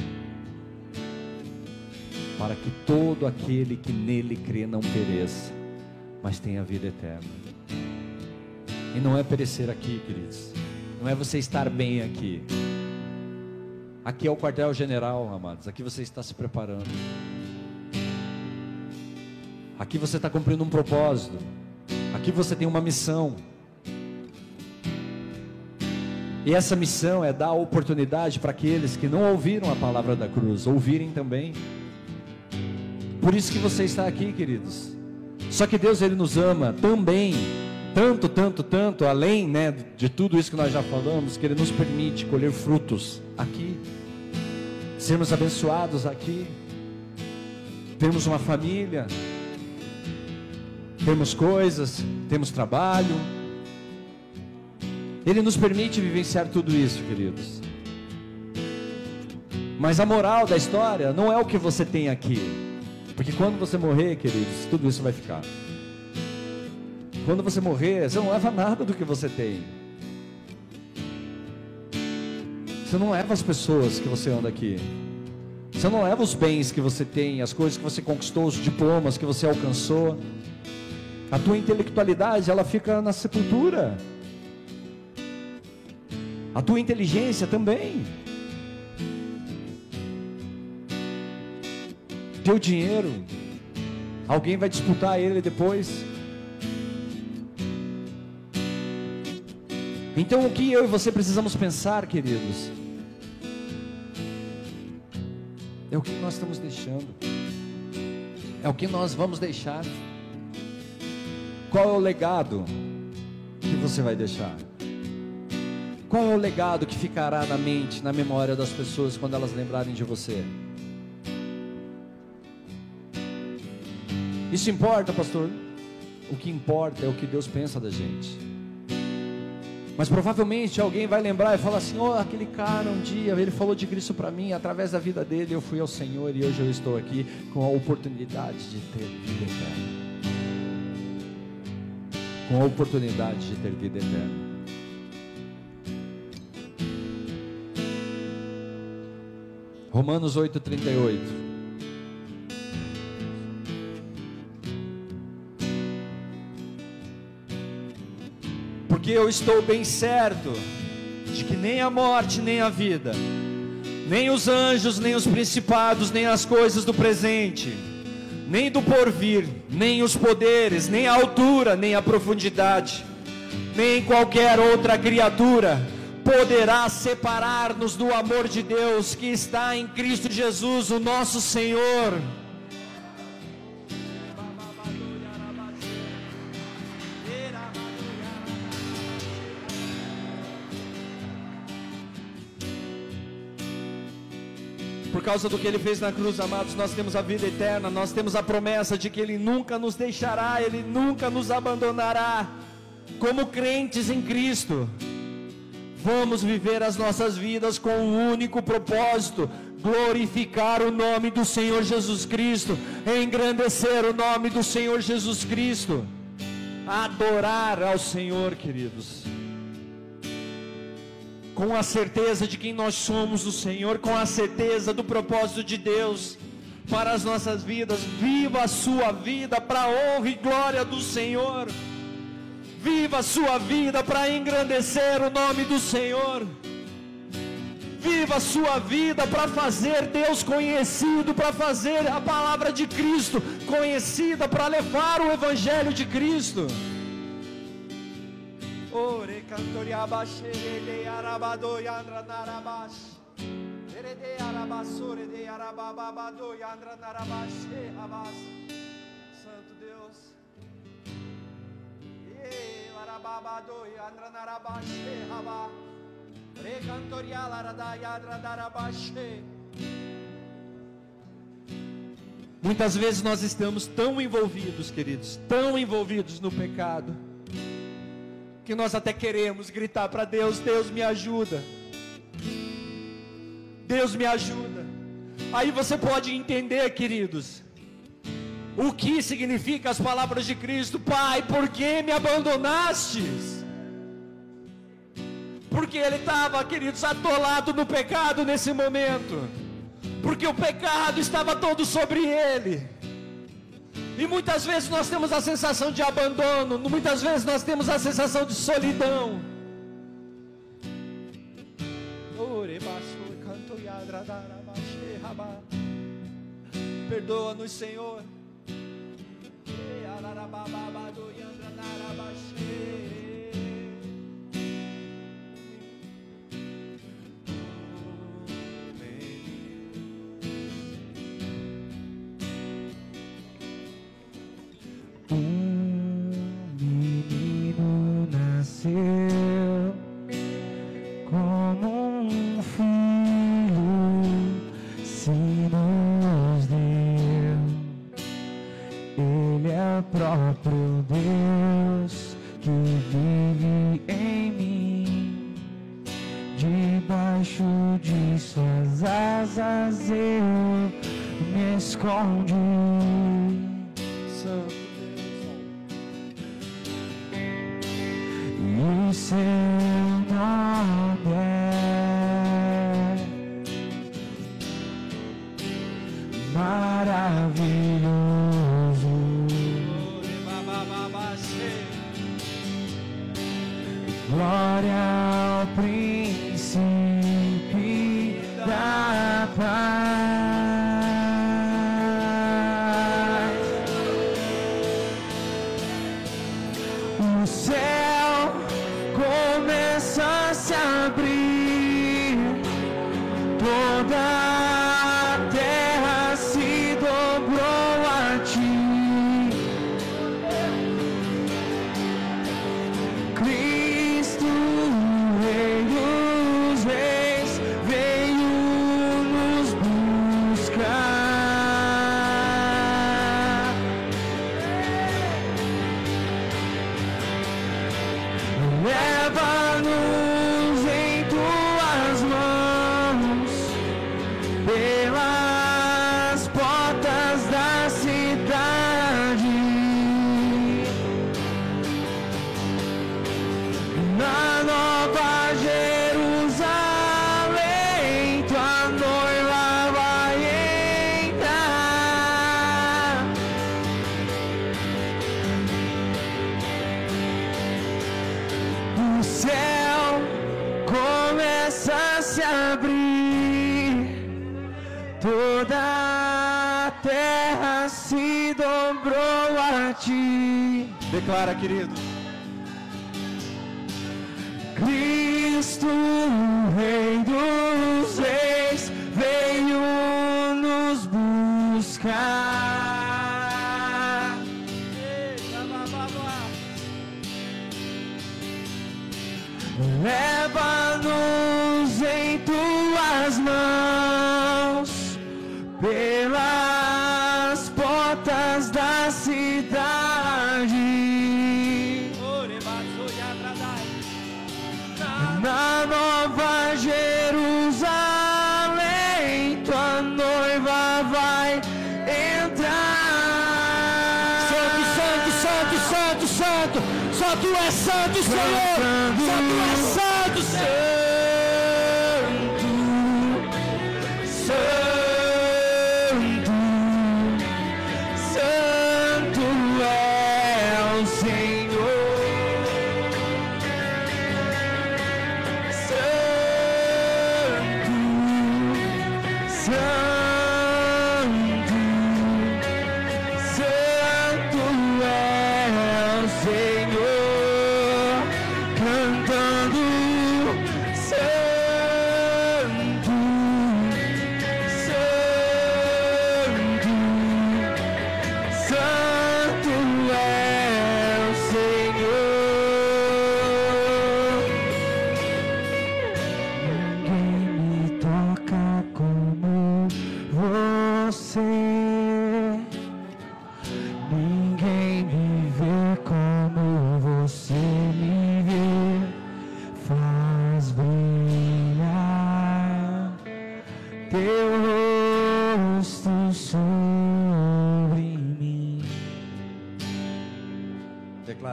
Para que todo aquele que nele crê não pereça, mas tenha vida eterna. E não é perecer aqui, queridos. Não é você estar bem aqui. Aqui é o quartel-general, amados. Aqui você está se preparando. Aqui você está cumprindo um propósito. Aqui você tem uma missão. E essa missão é dar oportunidade para aqueles que não ouviram a palavra da cruz, ouvirem também. Por isso que você está aqui, queridos. Só que Deus ele nos ama também, tanto, tanto, tanto, além, né, de tudo isso que nós já falamos, que ele nos permite colher frutos aqui. Sermos abençoados aqui. Temos uma família, temos coisas, temos trabalho, ele nos permite vivenciar tudo isso, queridos. Mas a moral da história não é o que você tem aqui. Porque quando você morrer, queridos, tudo isso vai ficar. Quando você morrer, você não leva nada do que você tem. Você não leva as pessoas que você anda aqui. Você não leva os bens que você tem, as coisas que você conquistou, os diplomas que você alcançou. A tua intelectualidade, ela fica na sepultura a tua inteligência também. Teu dinheiro, alguém vai disputar ele depois. Então o que eu e você precisamos pensar, queridos, é o que nós estamos deixando, é o que nós vamos deixar. Qual é o legado que você vai deixar? Qual é o legado que ficará na mente, na memória das pessoas quando elas lembrarem de você? Isso importa, pastor? O que importa é o que Deus pensa da gente. Mas provavelmente alguém vai lembrar e falar assim: "Oh, aquele cara um dia, ele falou de Cristo para mim, através da vida dele eu fui ao Senhor e hoje eu estou aqui com a oportunidade de ter vida eterna." Com a oportunidade de ter vida eterna. Romanos 8,38. Porque eu estou bem certo de que nem a morte, nem a vida, nem os anjos, nem os principados, nem as coisas do presente, nem do porvir, nem os poderes, nem a altura, nem a profundidade, nem qualquer outra criatura poderá separar-nos do amor de Deus que está em Cristo Jesus, o nosso Senhor. Causa do que ele fez na cruz, amados, nós temos a vida eterna, nós temos a promessa de que ele nunca nos deixará, ele nunca nos abandonará. Como crentes em Cristo, vamos viver as nossas vidas com um único propósito: glorificar o nome do Senhor Jesus Cristo, engrandecer o nome do Senhor Jesus Cristo, adorar ao Senhor, queridos. Com a certeza de quem nós somos o Senhor, com a certeza do propósito de Deus para as nossas vidas. Viva a sua vida para a honra e glória do Senhor. Viva a sua vida para engrandecer o nome do Senhor. Viva a sua vida para fazer Deus conhecido, para fazer a palavra de Cristo conhecida, para levar o Evangelho de Cristo. Ore cantoriabaxe de arabado yandra narabash. Erede arabasore de arababado yandra narabaxe abas. Santo Deus. E arababado yandra narabaxe abas. Recantorial arada yandra. Muitas vezes nós estamos tão envolvidos, queridos, tão envolvidos no pecado que nós até queremos gritar para Deus: Deus me ajuda. Deus me ajuda. Aí você pode entender, queridos, o que significa as palavras de Cristo: Pai, por que me abandonastes? Porque ele estava, queridos, atolado no pecado nesse momento, porque o pecado estava todo sobre ele. E muitas vezes nós temos a sensação de abandono, muitas vezes nós temos a sensação de solidão. Perdoa-nos, Senhor.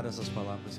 Essas palavras,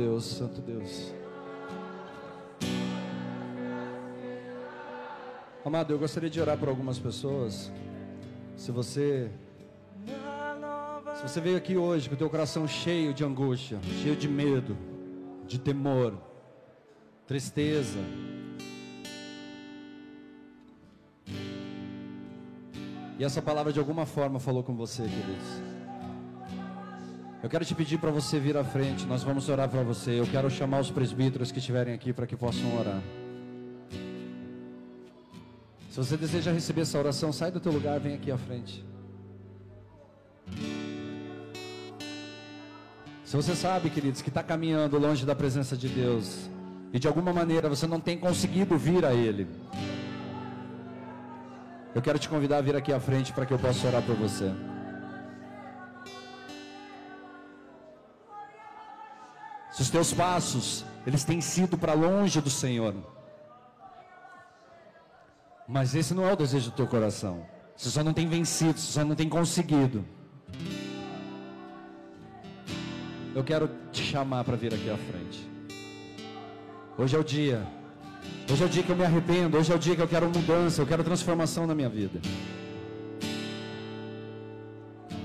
Deus, Santo Deus. Amado, eu gostaria de orar por algumas pessoas. Se você, se você veio aqui hoje com o teu coração cheio de angústia, cheio de medo, de temor, tristeza, e essa palavra de alguma forma falou com você, queridos. Eu quero te pedir para você vir à frente, nós vamos orar para você. Eu quero chamar os presbíteros que estiverem aqui para que possam orar. Se você deseja receber essa oração, sai do teu lugar, vem aqui à frente. Se você sabe, queridos, que está caminhando longe da presença de Deus e de alguma maneira você não tem conseguido vir a Ele, eu quero te convidar a vir aqui à frente para que eu possa orar por você. Se os teus passos, eles têm sido para longe do Senhor. Mas esse não é o desejo do teu coração. Você só não tem vencido, você só não tem conseguido. Eu quero te chamar para vir aqui à frente. Hoje é o dia. Hoje é o dia que eu me arrependo. Hoje é o dia que eu quero mudança, eu quero transformação na minha vida.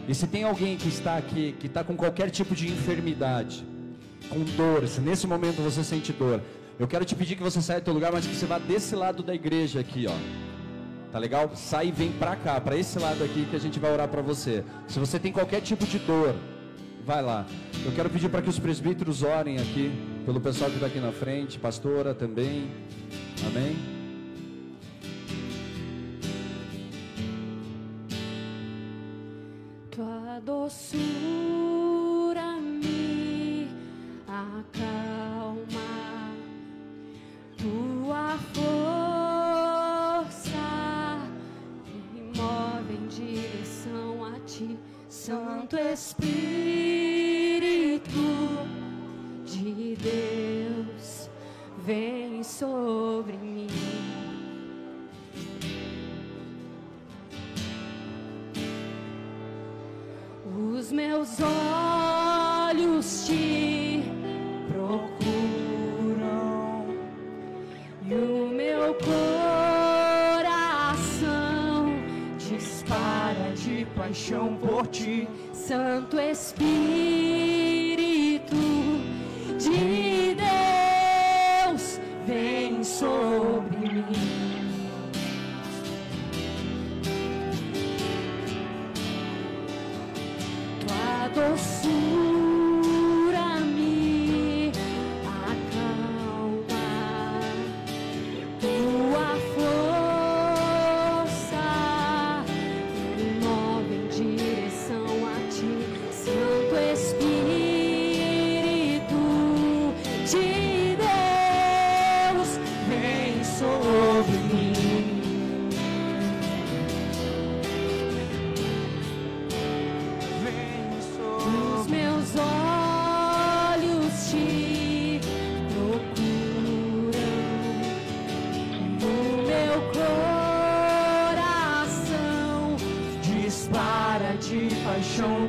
E se tem alguém que está aqui, que está com qualquer tipo de enfermidade, com dor, se nesse momento você sente dor, eu quero te pedir que você saia do teu lugar, mas que você vá desse lado da igreja aqui, ó. Tá legal? Sai e vem pra cá, pra esse lado aqui que a gente vai orar pra você. Se você tem qualquer tipo de dor, vai lá. Eu quero pedir para que os presbíteros orem aqui, pelo pessoal que está aqui na frente, pastora também. Amém? Tua doçura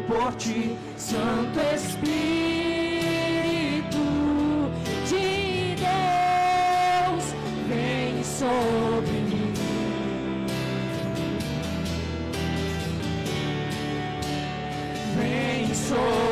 por ti, Santo Espírito de Deus, vem sobre mim. Vem sobre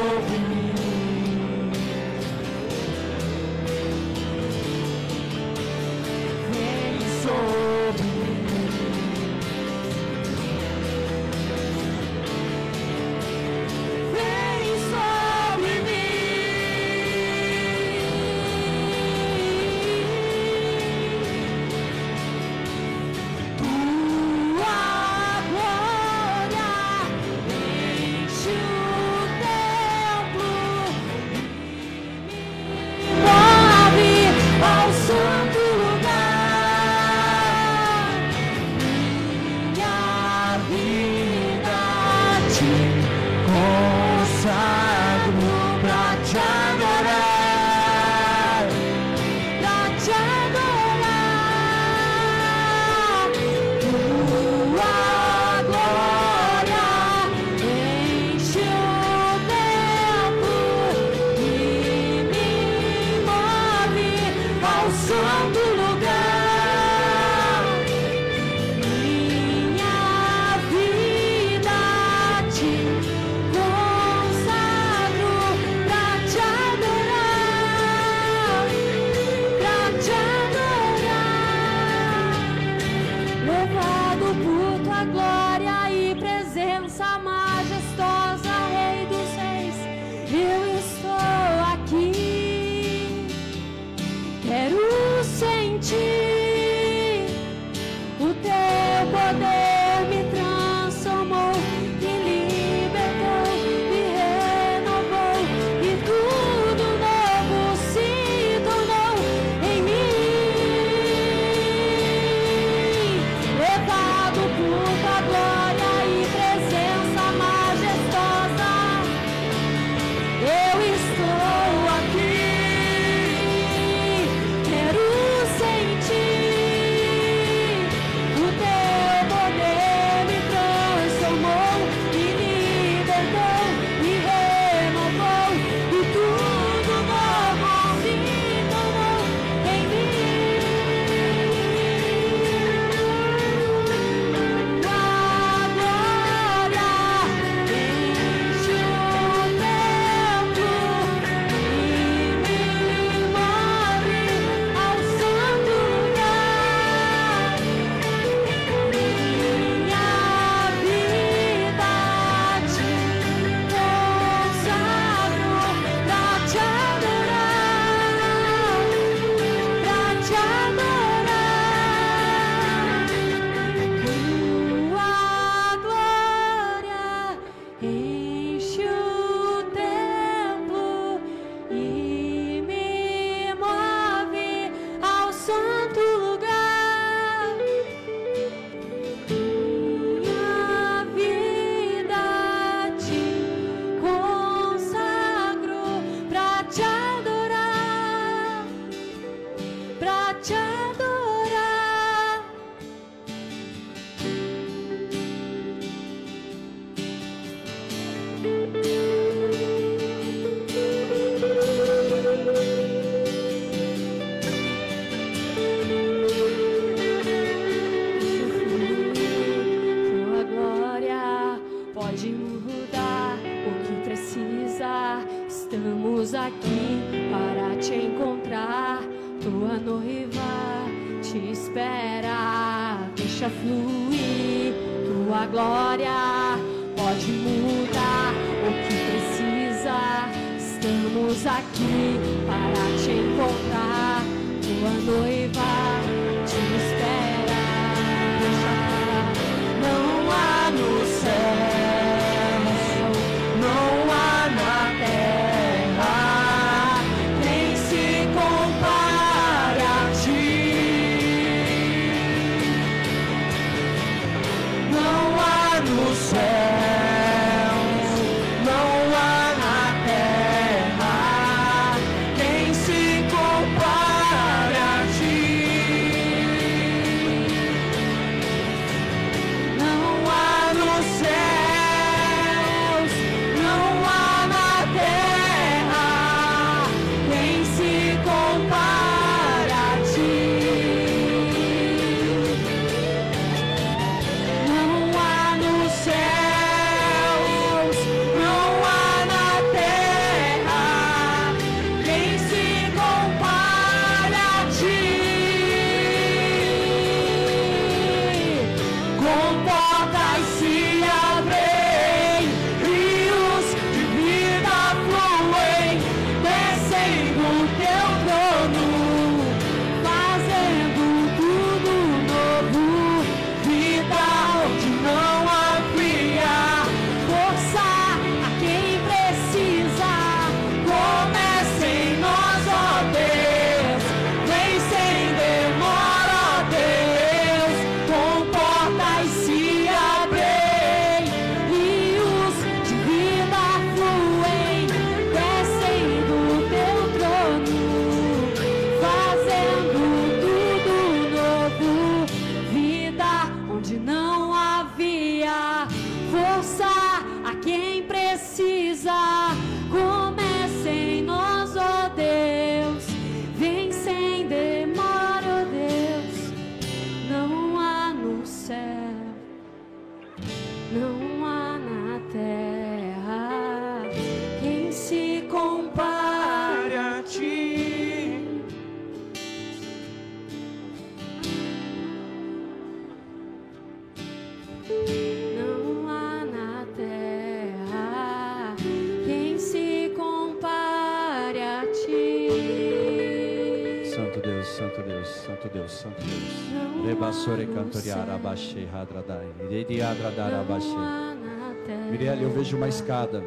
Mirelle, eu vejo uma escada.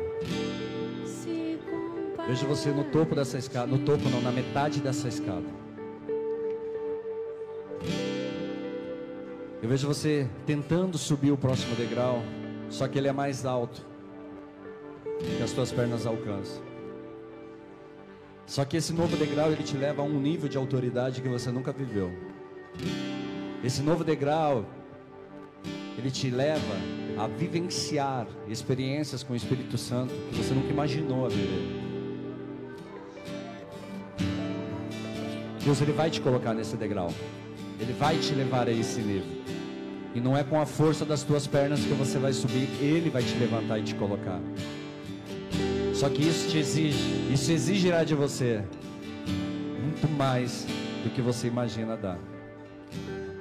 Vejo você no topo dessa escada. No topo não, na metade dessa escada. Eu vejo você tentando subir o próximo degrau, só que ele é mais alto que as tuas pernas alcançam. Só que esse novo degrau ele te leva a um nível de autoridade que você nunca viveu. Esse novo degrau ele te leva a vivenciar experiências com o Espírito Santo que você nunca imaginou a viver. Deus ele vai te colocar nesse degrau. Ele vai te levar a esse nível. E não é com a força das tuas pernas que você vai subir, ele vai te levantar e te colocar. Só que isso te exige, isso exigirá de você muito mais do que você imagina dar.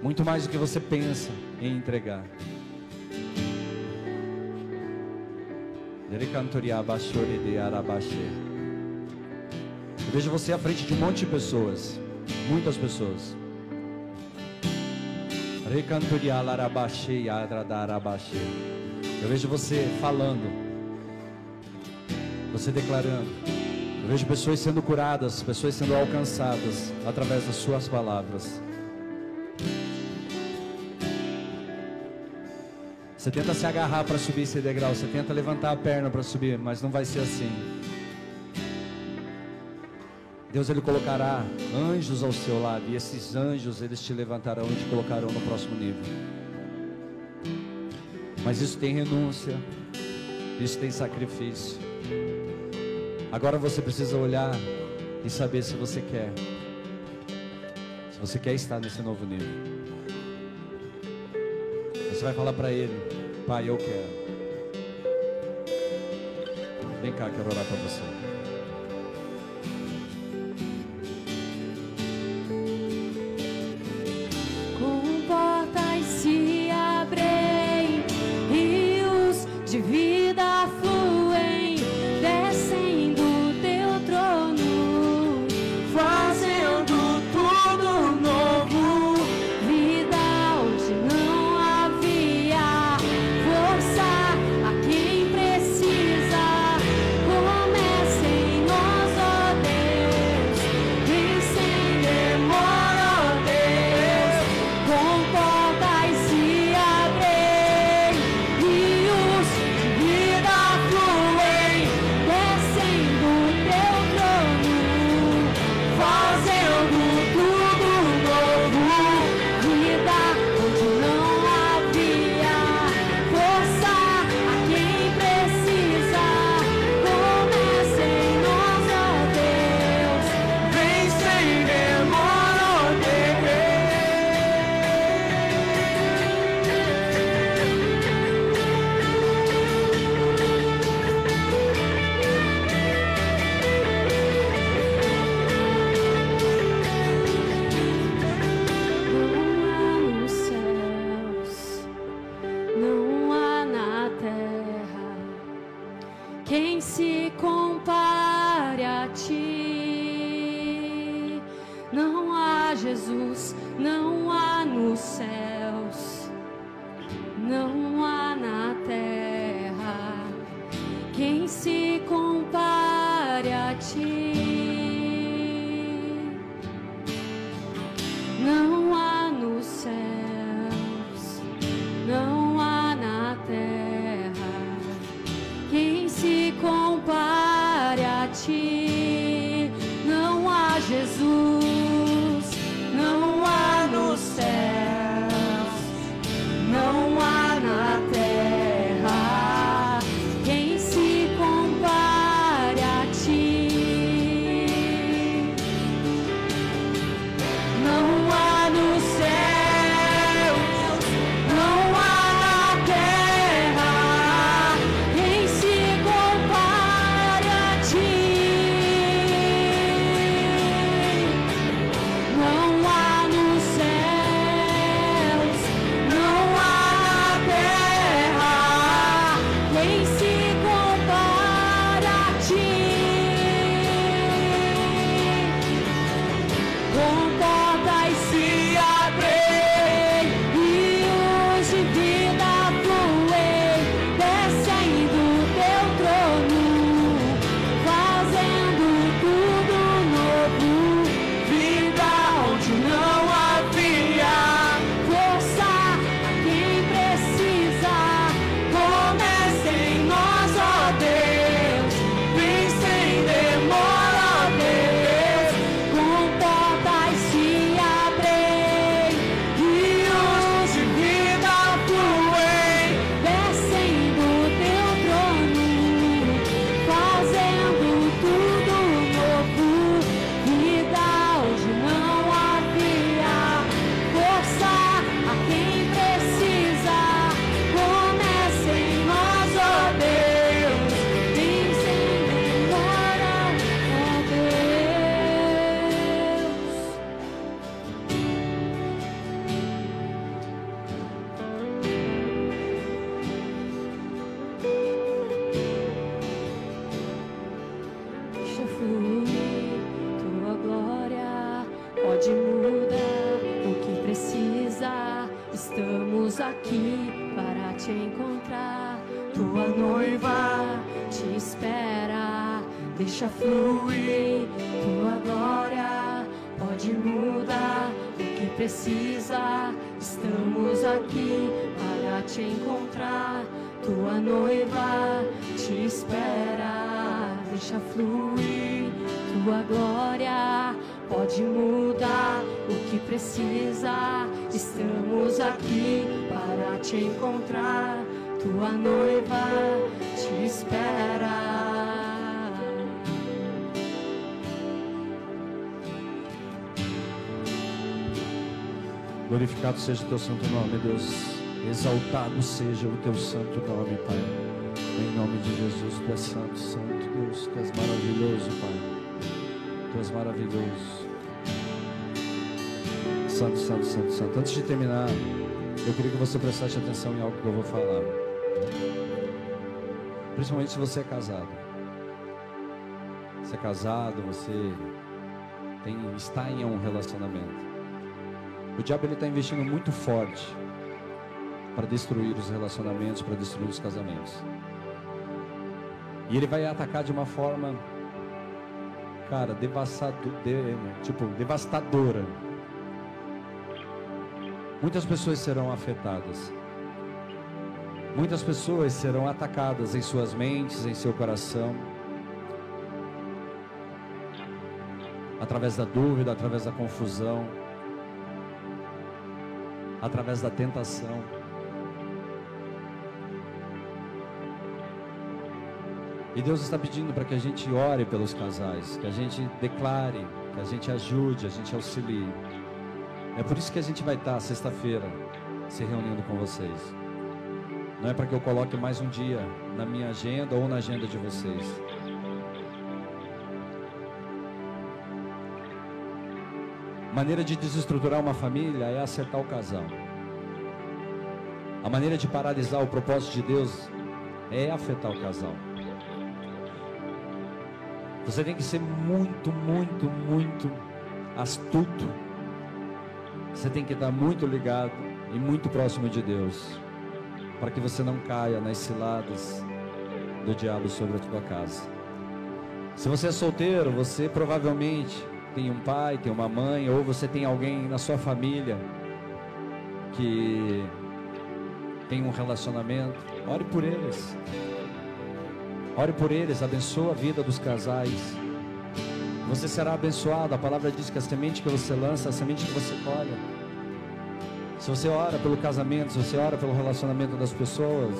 Muito mais do que você pensa em entregar. Eu vejo você à frente de um monte de pessoas, muitas pessoas. Eu vejo você falando, você declarando. Eu vejo pessoas sendo curadas, pessoas sendo alcançadas através das suas palavras. Você tenta se agarrar para subir esse degrau, você tenta levantar a perna para subir, mas não vai ser assim. Deus ele colocará anjos ao seu lado e esses anjos eles te levantarão e te colocarão no próximo nível. Mas isso tem renúncia, isso tem sacrifício. Agora você precisa olhar e saber se você quer. Se você quer estar nesse novo nível. Você vai falar para ele, pai, eu quero. Vem cá, quero orar para você. Glorificado seja o teu santo nome, Deus. Exaltado seja o teu santo nome, Pai. Em nome de Jesus, tu és santo, santo Deus. Tu és maravilhoso, Pai. Tu és maravilhoso. Santo, santo, santo, santo. Antes de terminar, eu queria que você prestasse atenção em algo que eu vou falar. Principalmente se você é casado. Você é casado, você tem, está em um relacionamento. O diabo está investindo muito forte para destruir os relacionamentos, para destruir os casamentos. E ele vai atacar de uma forma, cara, devastado, de, tipo, devastadora. Muitas pessoas serão afetadas. Muitas pessoas serão atacadas em suas mentes, em seu coração. Através da dúvida, através da confusão através da tentação. E Deus está pedindo para que a gente ore pelos casais, que a gente declare, que a gente ajude, a gente auxilie. É por isso que a gente vai estar sexta-feira se reunindo com vocês. Não é para que eu coloque mais um dia na minha agenda ou na agenda de vocês. Maneira de desestruturar uma família é acertar o casal. A maneira de paralisar o propósito de Deus é afetar o casal. Você tem que ser muito, muito, muito astuto. Você tem que estar muito ligado e muito próximo de Deus, para que você não caia nas ciladas do diabo sobre a tua casa. Se você é solteiro, você provavelmente tem um pai, tem uma mãe, ou você tem alguém na sua família que tem um relacionamento, ore por eles. Ore por eles, abençoa a vida dos casais. Você será abençoado. A palavra diz que a semente que você lança, a semente que você colhe. Se você ora pelo casamento, se você ora pelo relacionamento das pessoas,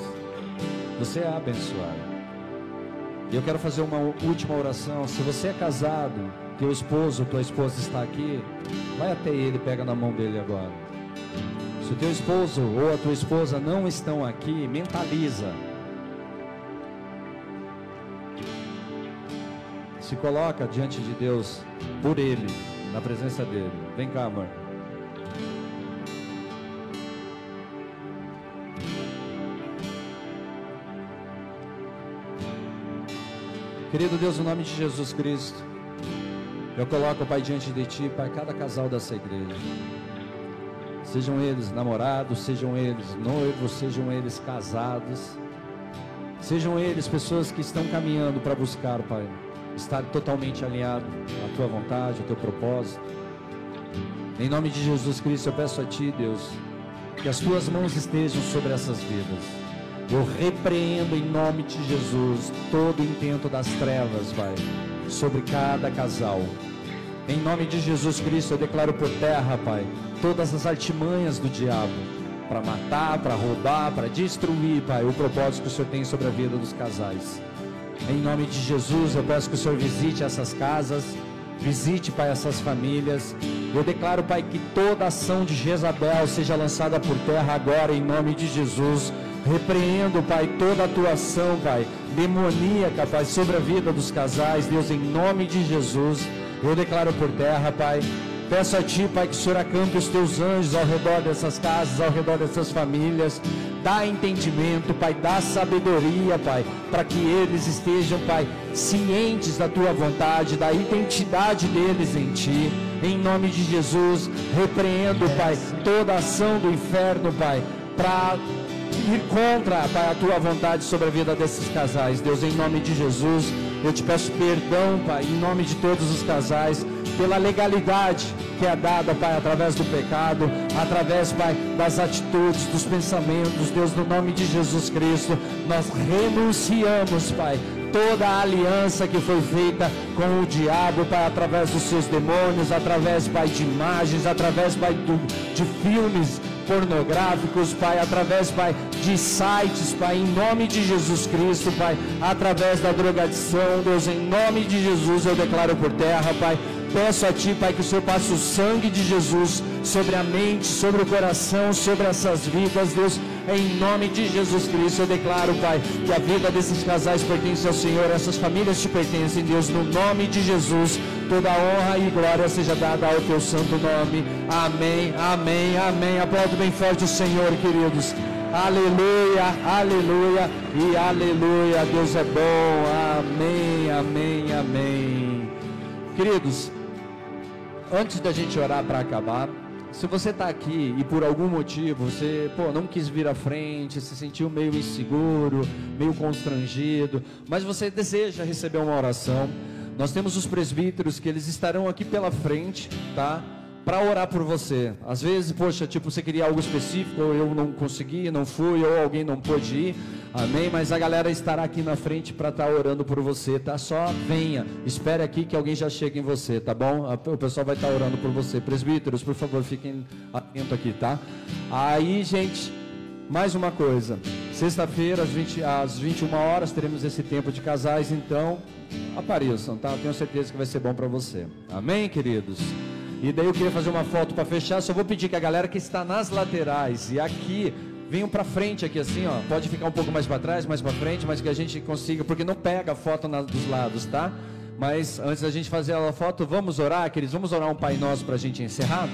você é abençoado. E eu quero fazer uma última oração. Se você é casado, teu esposo, tua esposa está aqui, vai até ele, pega na mão dele agora. Se o teu esposo ou a tua esposa não estão aqui, mentaliza. Se coloca diante de Deus por ele, na presença dele. Vem cá, amor. Querido Deus, no nome de Jesus Cristo. Eu coloco, Pai, diante de Ti, Pai, cada casal dessa igreja. Sejam eles namorados, sejam eles noivos, sejam eles casados. Sejam eles pessoas que estão caminhando para buscar, Pai, estar totalmente alinhado à Tua vontade, ao Teu propósito. Em nome de Jesus Cristo, eu peço a Ti, Deus, que as Tuas mãos estejam sobre essas vidas. Eu repreendo em nome de Jesus todo intento das trevas, Pai, sobre cada casal. Em nome de Jesus Cristo, eu declaro por terra, Pai, todas as artimanhas do diabo para matar, para roubar, para destruir, Pai, o propósito que o Senhor tem sobre a vida dos casais. Em nome de Jesus, eu peço que o Senhor visite essas casas, visite, Pai, essas famílias. Eu declaro, Pai, que toda ação de Jezabel seja lançada por terra agora, em nome de Jesus. Repreendo, Pai, toda atuação, Pai, demoníaca, Pai, sobre a vida dos casais, Deus, em nome de Jesus. Eu declaro por terra, Pai. Peço a Ti, Pai, que o Senhor acampe os Teus anjos ao redor dessas casas, ao redor dessas famílias. Dá entendimento, Pai, dá sabedoria, Pai, para que eles estejam, Pai, cientes da Tua vontade, da identidade deles em Ti. Em nome de Jesus, repreendo, Pai, toda ação do inferno, Pai, para ir contra, Pai, a tua vontade sobre a vida desses casais. Deus, em nome de Jesus, eu te peço perdão, Pai, em nome de todos os casais, pela legalidade que é dada, Pai, através do pecado, através, Pai, das atitudes, dos pensamentos. Deus, no nome de Jesus Cristo, nós renunciamos, Pai, toda a aliança que foi feita com o diabo, Pai, através dos seus demônios, através, Pai, de imagens, através, Pai, do, de filmes pornográficos, Pai, através, Pai, de sites, Pai, em nome de Jesus Cristo, Pai, através da drogadição, Deus, em nome de Jesus eu declaro por terra, Pai, peço a Ti, Pai, que o Senhor passe o sangue de Jesus sobre a mente, sobre o coração, sobre essas vidas, Deus, em nome de Jesus Cristo, eu declaro, Pai, que a vida desses casais pertence ao Senhor, essas famílias te pertencem, Deus, no nome de Jesus, toda honra e glória seja dada ao Teu santo nome. Amém, amém, amém. Aplaudo bem forte o Senhor, queridos. Aleluia, aleluia e aleluia. Deus é bom. Amém, amém, amém. Queridos, antes da gente orar para acabar, se você está aqui e por algum motivo você pô, não quis vir à frente, se sentiu meio inseguro, meio constrangido, mas você deseja receber uma oração, nós temos os presbíteros que eles estarão aqui pela frente, tá? Para orar por você. Às vezes, poxa, tipo, você queria algo específico, ou eu não consegui, não fui, ou alguém não pôde ir. Amém? Mas a galera estará aqui na frente para estar tá orando por você, tá? Só venha, espere aqui que alguém já chega em você, tá bom? O pessoal vai estar tá orando por você. Presbíteros, por favor, fiquem atentos aqui, tá? Aí, gente, mais uma coisa. Sexta-feira, às, 20, às 21 horas, teremos esse tempo de casais, então apareçam, tá? Tenho certeza que vai ser bom para você. Amém, queridos? E daí eu queria fazer uma foto para fechar. Só vou pedir que a galera que está nas laterais e aqui venham para frente aqui assim, ó. Pode ficar um pouco mais para trás, mais para frente, mas que a gente consiga, porque não pega a foto na, dos lados, tá? Mas antes da gente fazer a foto, vamos orar, queridos. Vamos orar um Pai Nosso para a gente encerrar.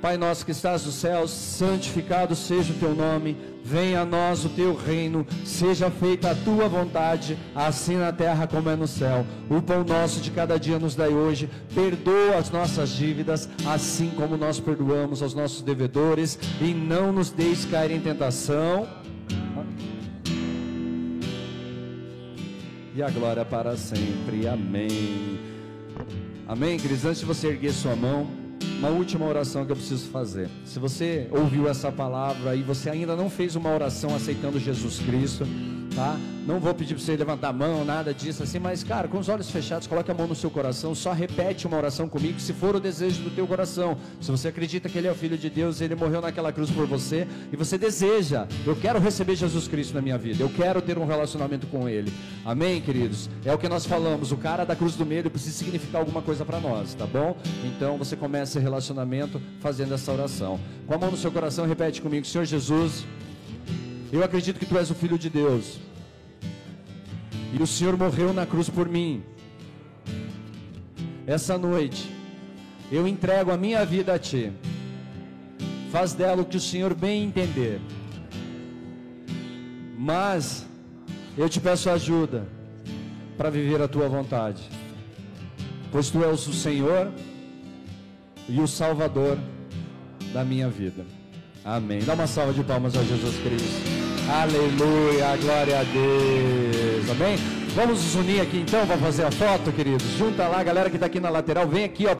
Pai nosso que estás nos céus, santificado seja o teu nome, venha a nós o teu reino, seja feita a tua vontade, assim na terra como é no céu. O pão nosso de cada dia nos dai hoje, perdoa as nossas dívidas, assim como nós perdoamos aos nossos devedores, e não nos deixes cair em tentação. E a glória para sempre. Amém. Amém, queridos. Antes de você erguer sua mão uma última oração que eu preciso fazer. Se você ouviu essa palavra e você ainda não fez uma oração aceitando Jesus Cristo, tá? Não vou pedir para você levantar a mão, nada disso assim, mas cara, com os olhos fechados, coloque a mão no seu coração, só repete uma oração comigo, se for o desejo do teu coração. Se você acredita que ele é o filho de Deus, ele morreu naquela cruz por você e você deseja, eu quero receber Jesus Cristo na minha vida. Eu quero ter um relacionamento com ele. Amém, queridos. É o que nós falamos, o cara da cruz do medo precisa significar alguma coisa para nós, tá bom? Então você começa esse relacionamento fazendo essa oração. Com a mão no seu coração, repete comigo, Senhor Jesus, eu acredito que tu és o filho de Deus e o Senhor morreu na cruz por mim. Essa noite, eu entrego a minha vida a Ti. Faz dela o que o Senhor bem entender. Mas, eu te peço ajuda para viver a Tua vontade. Pois Tu és o Senhor e o Salvador da minha vida. Amém. Dá uma salva de palmas a Jesus Cristo. Aleluia, glória a Deus. Amém? Vamos nos unir aqui então para fazer a foto, queridos. Junta lá, a galera que está aqui na lateral, vem aqui, ó.